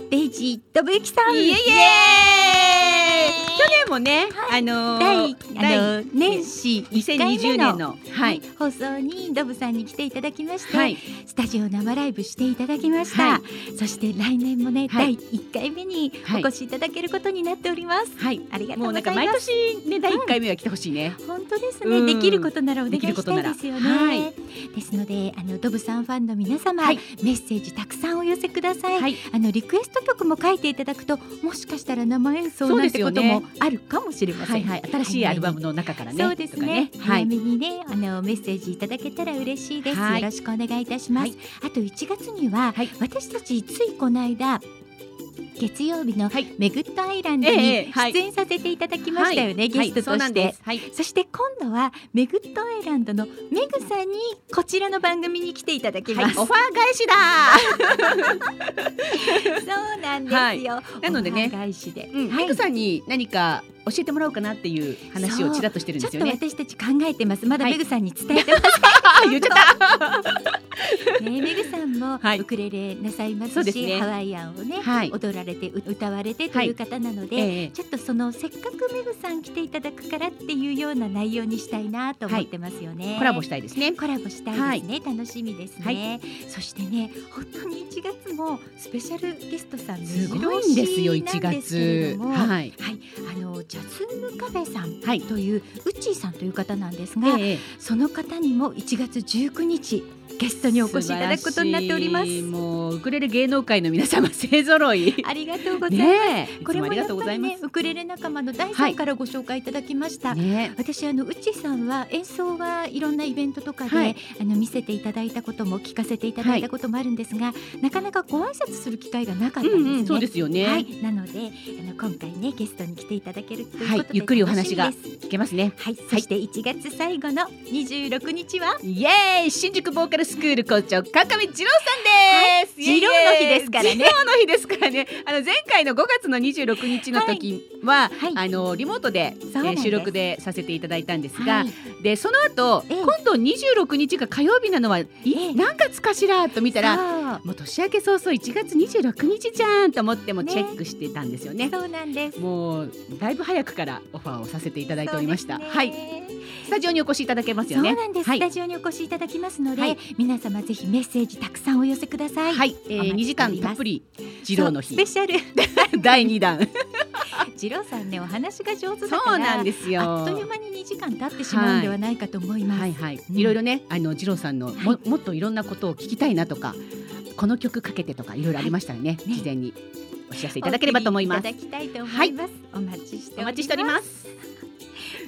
デイジー信之さん。イエイエーイ去年もね、あの第ーあの年始1回2020目の年のはい。放送にドブさんに来ていただきまして、はい。スタジオ生ライブしていただきました、はそして来年もね、はい。第1回目にはいお越しいただけることになっております、はい。ありがとうもうございます。なんか毎年ね第1回目は来てほしいね。本当ですね、うん。できることならお願いできることなら。したいですよね、はい。ですのであのドブさんファンの皆様、はい。メッセージたくさんお寄せください、はい。あのリクエスト曲も書いていただくともしかしたら生演奏なんてこともあるかもしれません、はいはい。新しいアルバムの中からね。そうですね。とかはい。早めにねあのメッセージいただけたら嬉しいです、はい。よろしくお願いいたします、はい。あと1月には、はい。私たちついこの間月曜日のはい。メグッドアイランドえに出演させていただきましたよね、はい。ゲストそうなんとして、です。はい。そして今度はメグッドアイランドのメグさんにこちらの番組に来ていただきはい、ます、オファー返しだ。そうなんですよ、はい。なのでね返しで、うん、はい。メグさんに何か教えてもらおうかなっていう話をちらっとしてるんですよね。私たち考えてます。まだはい。メグさんに伝えてます、あ、言っちゃった。ね、メグさんもはい。ウクレレなさいますし、ハワイアンをね、はい。踊られてう歌われてという方なので、ええ。ちょっとそのせっかくメグさん来ていただくからっていうような内容にしたいなと思ってますよね。コラボしたいですね。コラボしたいですね、楽しみですね、はそしてね本当に1月もスペシャルゲストさんすごいんですよ、1目白押しなんですけれ月。はい。はい、あのジャズカフェさんはい。というウッチーさんという方なんですが、ええ。その方にも1月19日ゲストにお越しいただくことになっております。もうウクレレ芸能界の皆様勢ぞろい。ありがとうございます、これもつもありがやっぱりとうございます。ねウクレレ仲間の大さんからご紹介いただきました、ね私あのうちさんは演奏はいろんなイベントとかで、はい。あの見せていただいたことも聞かせていただいたこともあるんですが、なかなかご挨拶する機会がなかったんですね。うんうんそうですよね。はい、なのであの今回ねゲストに来ていただけるということで、はい。ゆっくりお話が楽しみです。いけますね。はい、そして1月最後の26日は？イエーイ。新宿ボーカルスクール校長川上二郎さんです、は郎の日ですからね。の日ですからね。あの前回の5月の26日の時は、はい。あのリモートで、えー収録でさせていただいたんですが、はい。でその後、ええ。今度26日が火曜日なのは、いええ。何月かしらと見たららもう年明け早々1月26日じゃんと思ってもチェックしてたんですよね。そうなんです。もうだいぶ早くからオファーをさせていただいておりました。はい、スタジオにお越しいただけますよね。そうなんです、はい。スタジオにお越しいただきますので、はい。皆様ぜひメッセージたくさんお寄せください。はい、えー、お待2時間たっぷり二郎の日。スペシャル。第2弾。次郎さんねお話が上手だからそうなんですよ。あっという間に2時間経ってしまうんではないかと思います。はい。はい、うん。いろいろねあの二郎さんのも,、はもっといろんなことを聞きたいなとかこの曲かけてとかいろいろありましたらね,、ね。事前にお知らせいただければと思います。いただきたいと思います。お待ちしております。お待ちしております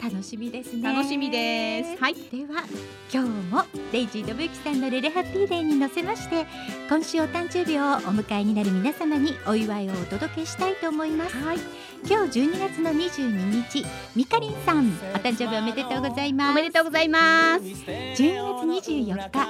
楽しみですね。楽しみですはいでは今日もデイジー信之さんのレレハッピーデーに乗せまして今週お誕生日をお迎えになる皆様にお祝いをお届けしたいと思います。今日12月の22日みかりんさんお誕生日おめでとうございます。おめでとうございます12月24日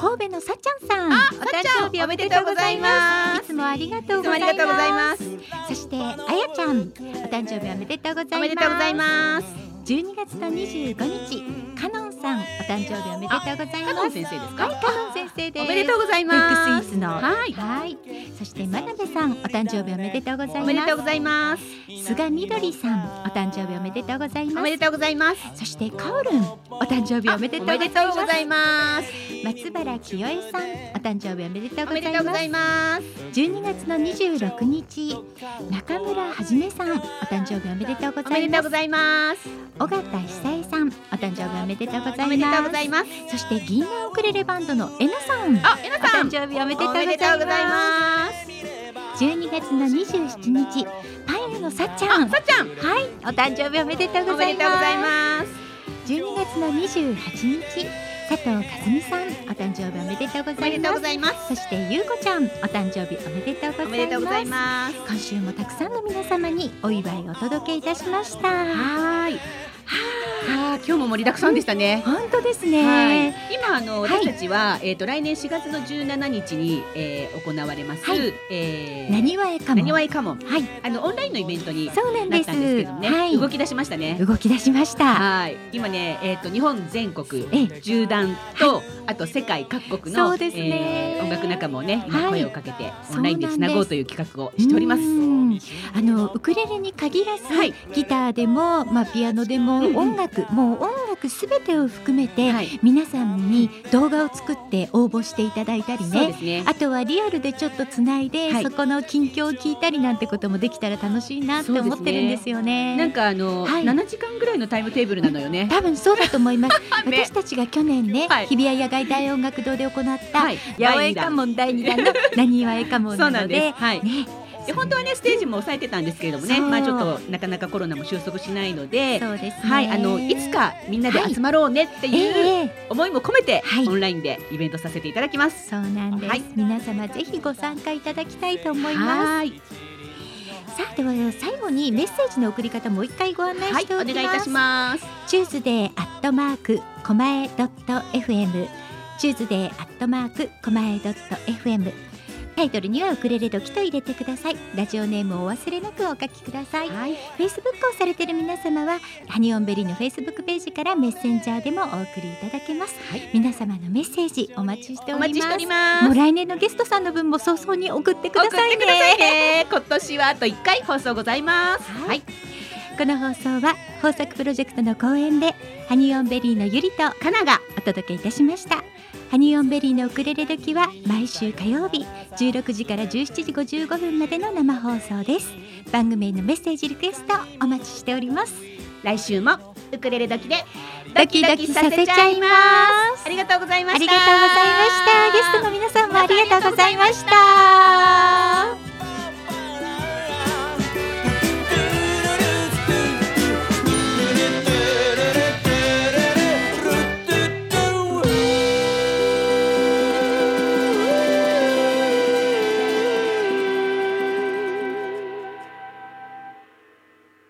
神戸のさっちゃんさんおさ誕生日おめでとうございます。いすつもありがとうございます。りがとうございますそしてあやちゃんお誕生日おめでとうございます。12月の25日カノンさんお誕生日おめでとうございます。カノン先生ですか？はい、カノン先生です。おめでとうございますクスイーツのはいはい。そして真鍋さんお誕生日おめでとうございます。おめでとうございます菅みどりさんお誕生日おめでとうございます。おめでとうございますそしてカオルンお誕生日おめでとうございおめでとうごます。ざいます松原清江さんお誕生日おめでとうおございますめでとうございます12月の26日中村はじめさんお誕生日おめでとうごおざいますめでとうございます尾形久恵さんお誕生日おめでとうございますございます。そして銀杏ウクレレバンドのえなさん。あえなさん。お誕生日おめでとうございます。でとうございます12月の27日パン屋のさっちゃん。さっちゃん。はい。お誕生日おめでとうございます。ます。12月の28日佐藤和美さんお誕生日おめでとうございます。ございます。そしてゆうこちゃんお誕生日おめでとうございます。おめでとうございます。今週もたくさんの皆様にお祝いをお届けいたしました。はーい。はあ今日も盛りだくさんでしたね。本当ですね、はい、今あのはい。私たちは、えっ、と来年4月の17日に、えー、行われます、はい。えー、なにわえかも。なにわいかも。はい。あのオンラインのイベントにそうなんです。けどね、はい。動き出しましたね。動き出しました。はい、今ね、えっ、と日本全国ええ。縦断と、あと世界各国の、そうですね。えー音楽仲間をね、今はい。声をかけて、オンラインでつなごうという企画をしております。うん。あのウクレレに限らず、はい。ギターでも、まあ、ピアノでも、音楽もう音楽すべてを含めて、はい、皆さんに動画を作って応募していただいたりねね。あとはリアルでちょっとつないで、はいそこの近況を聞いたりなんてこともできたら楽しいなって思ってるんですよね。なんかあの、はい7時間ぐらいのタイムテーブルなのよね。多分そうだと思います。ね私たちが去年ね、はい日比谷野外大音楽堂で行った、はい、八百屋家紋第二弾の何わえ家紋そうななんのでです。はい。ね、で本当はねステージも抑えてたんですけれどもね、まあちょっとなかなかコロナも収束しないので、そうですね。はいあのいつかみんなで集まろうねっていうええ思いも込めて、はいオンラインでイベントさせていただきます。そうなんです、はい皆様ぜひご参加いただきたいと思います。はーいさあでは最後にメッセージの送り方もう一回ご案内はいしておきます。お願いいたします。 Tuesday アットマークコマエドット FM Tuesday アットマークコマエドット FM タイトルにはウクレレドキと入れてください。ラジオネームをお忘れなくお書きください。はい。Facebook をされている皆様はハニオンベリーの Facebook ページからメッセンジャーでもお送りいただけます、はい。皆様のメッセージお待ちしております。もう来年のゲストさんの分も早々に送ってくださいね。今年はあと1回放送ございます。はい。はい、この放送は豊作プロジェクトの後援でハニオンベリーのゆりとカナがお届けいたしましたハニオンベリーのウクレレ時は毎週火曜日16時から17時55分までの生放送です。番組へのメッセージリクエストお待ちしております。来週もウウクレレ時でドキドキさせちゃいます。ありがとうございまあした。りがとうございました。ゲストの皆さんもありがとうございました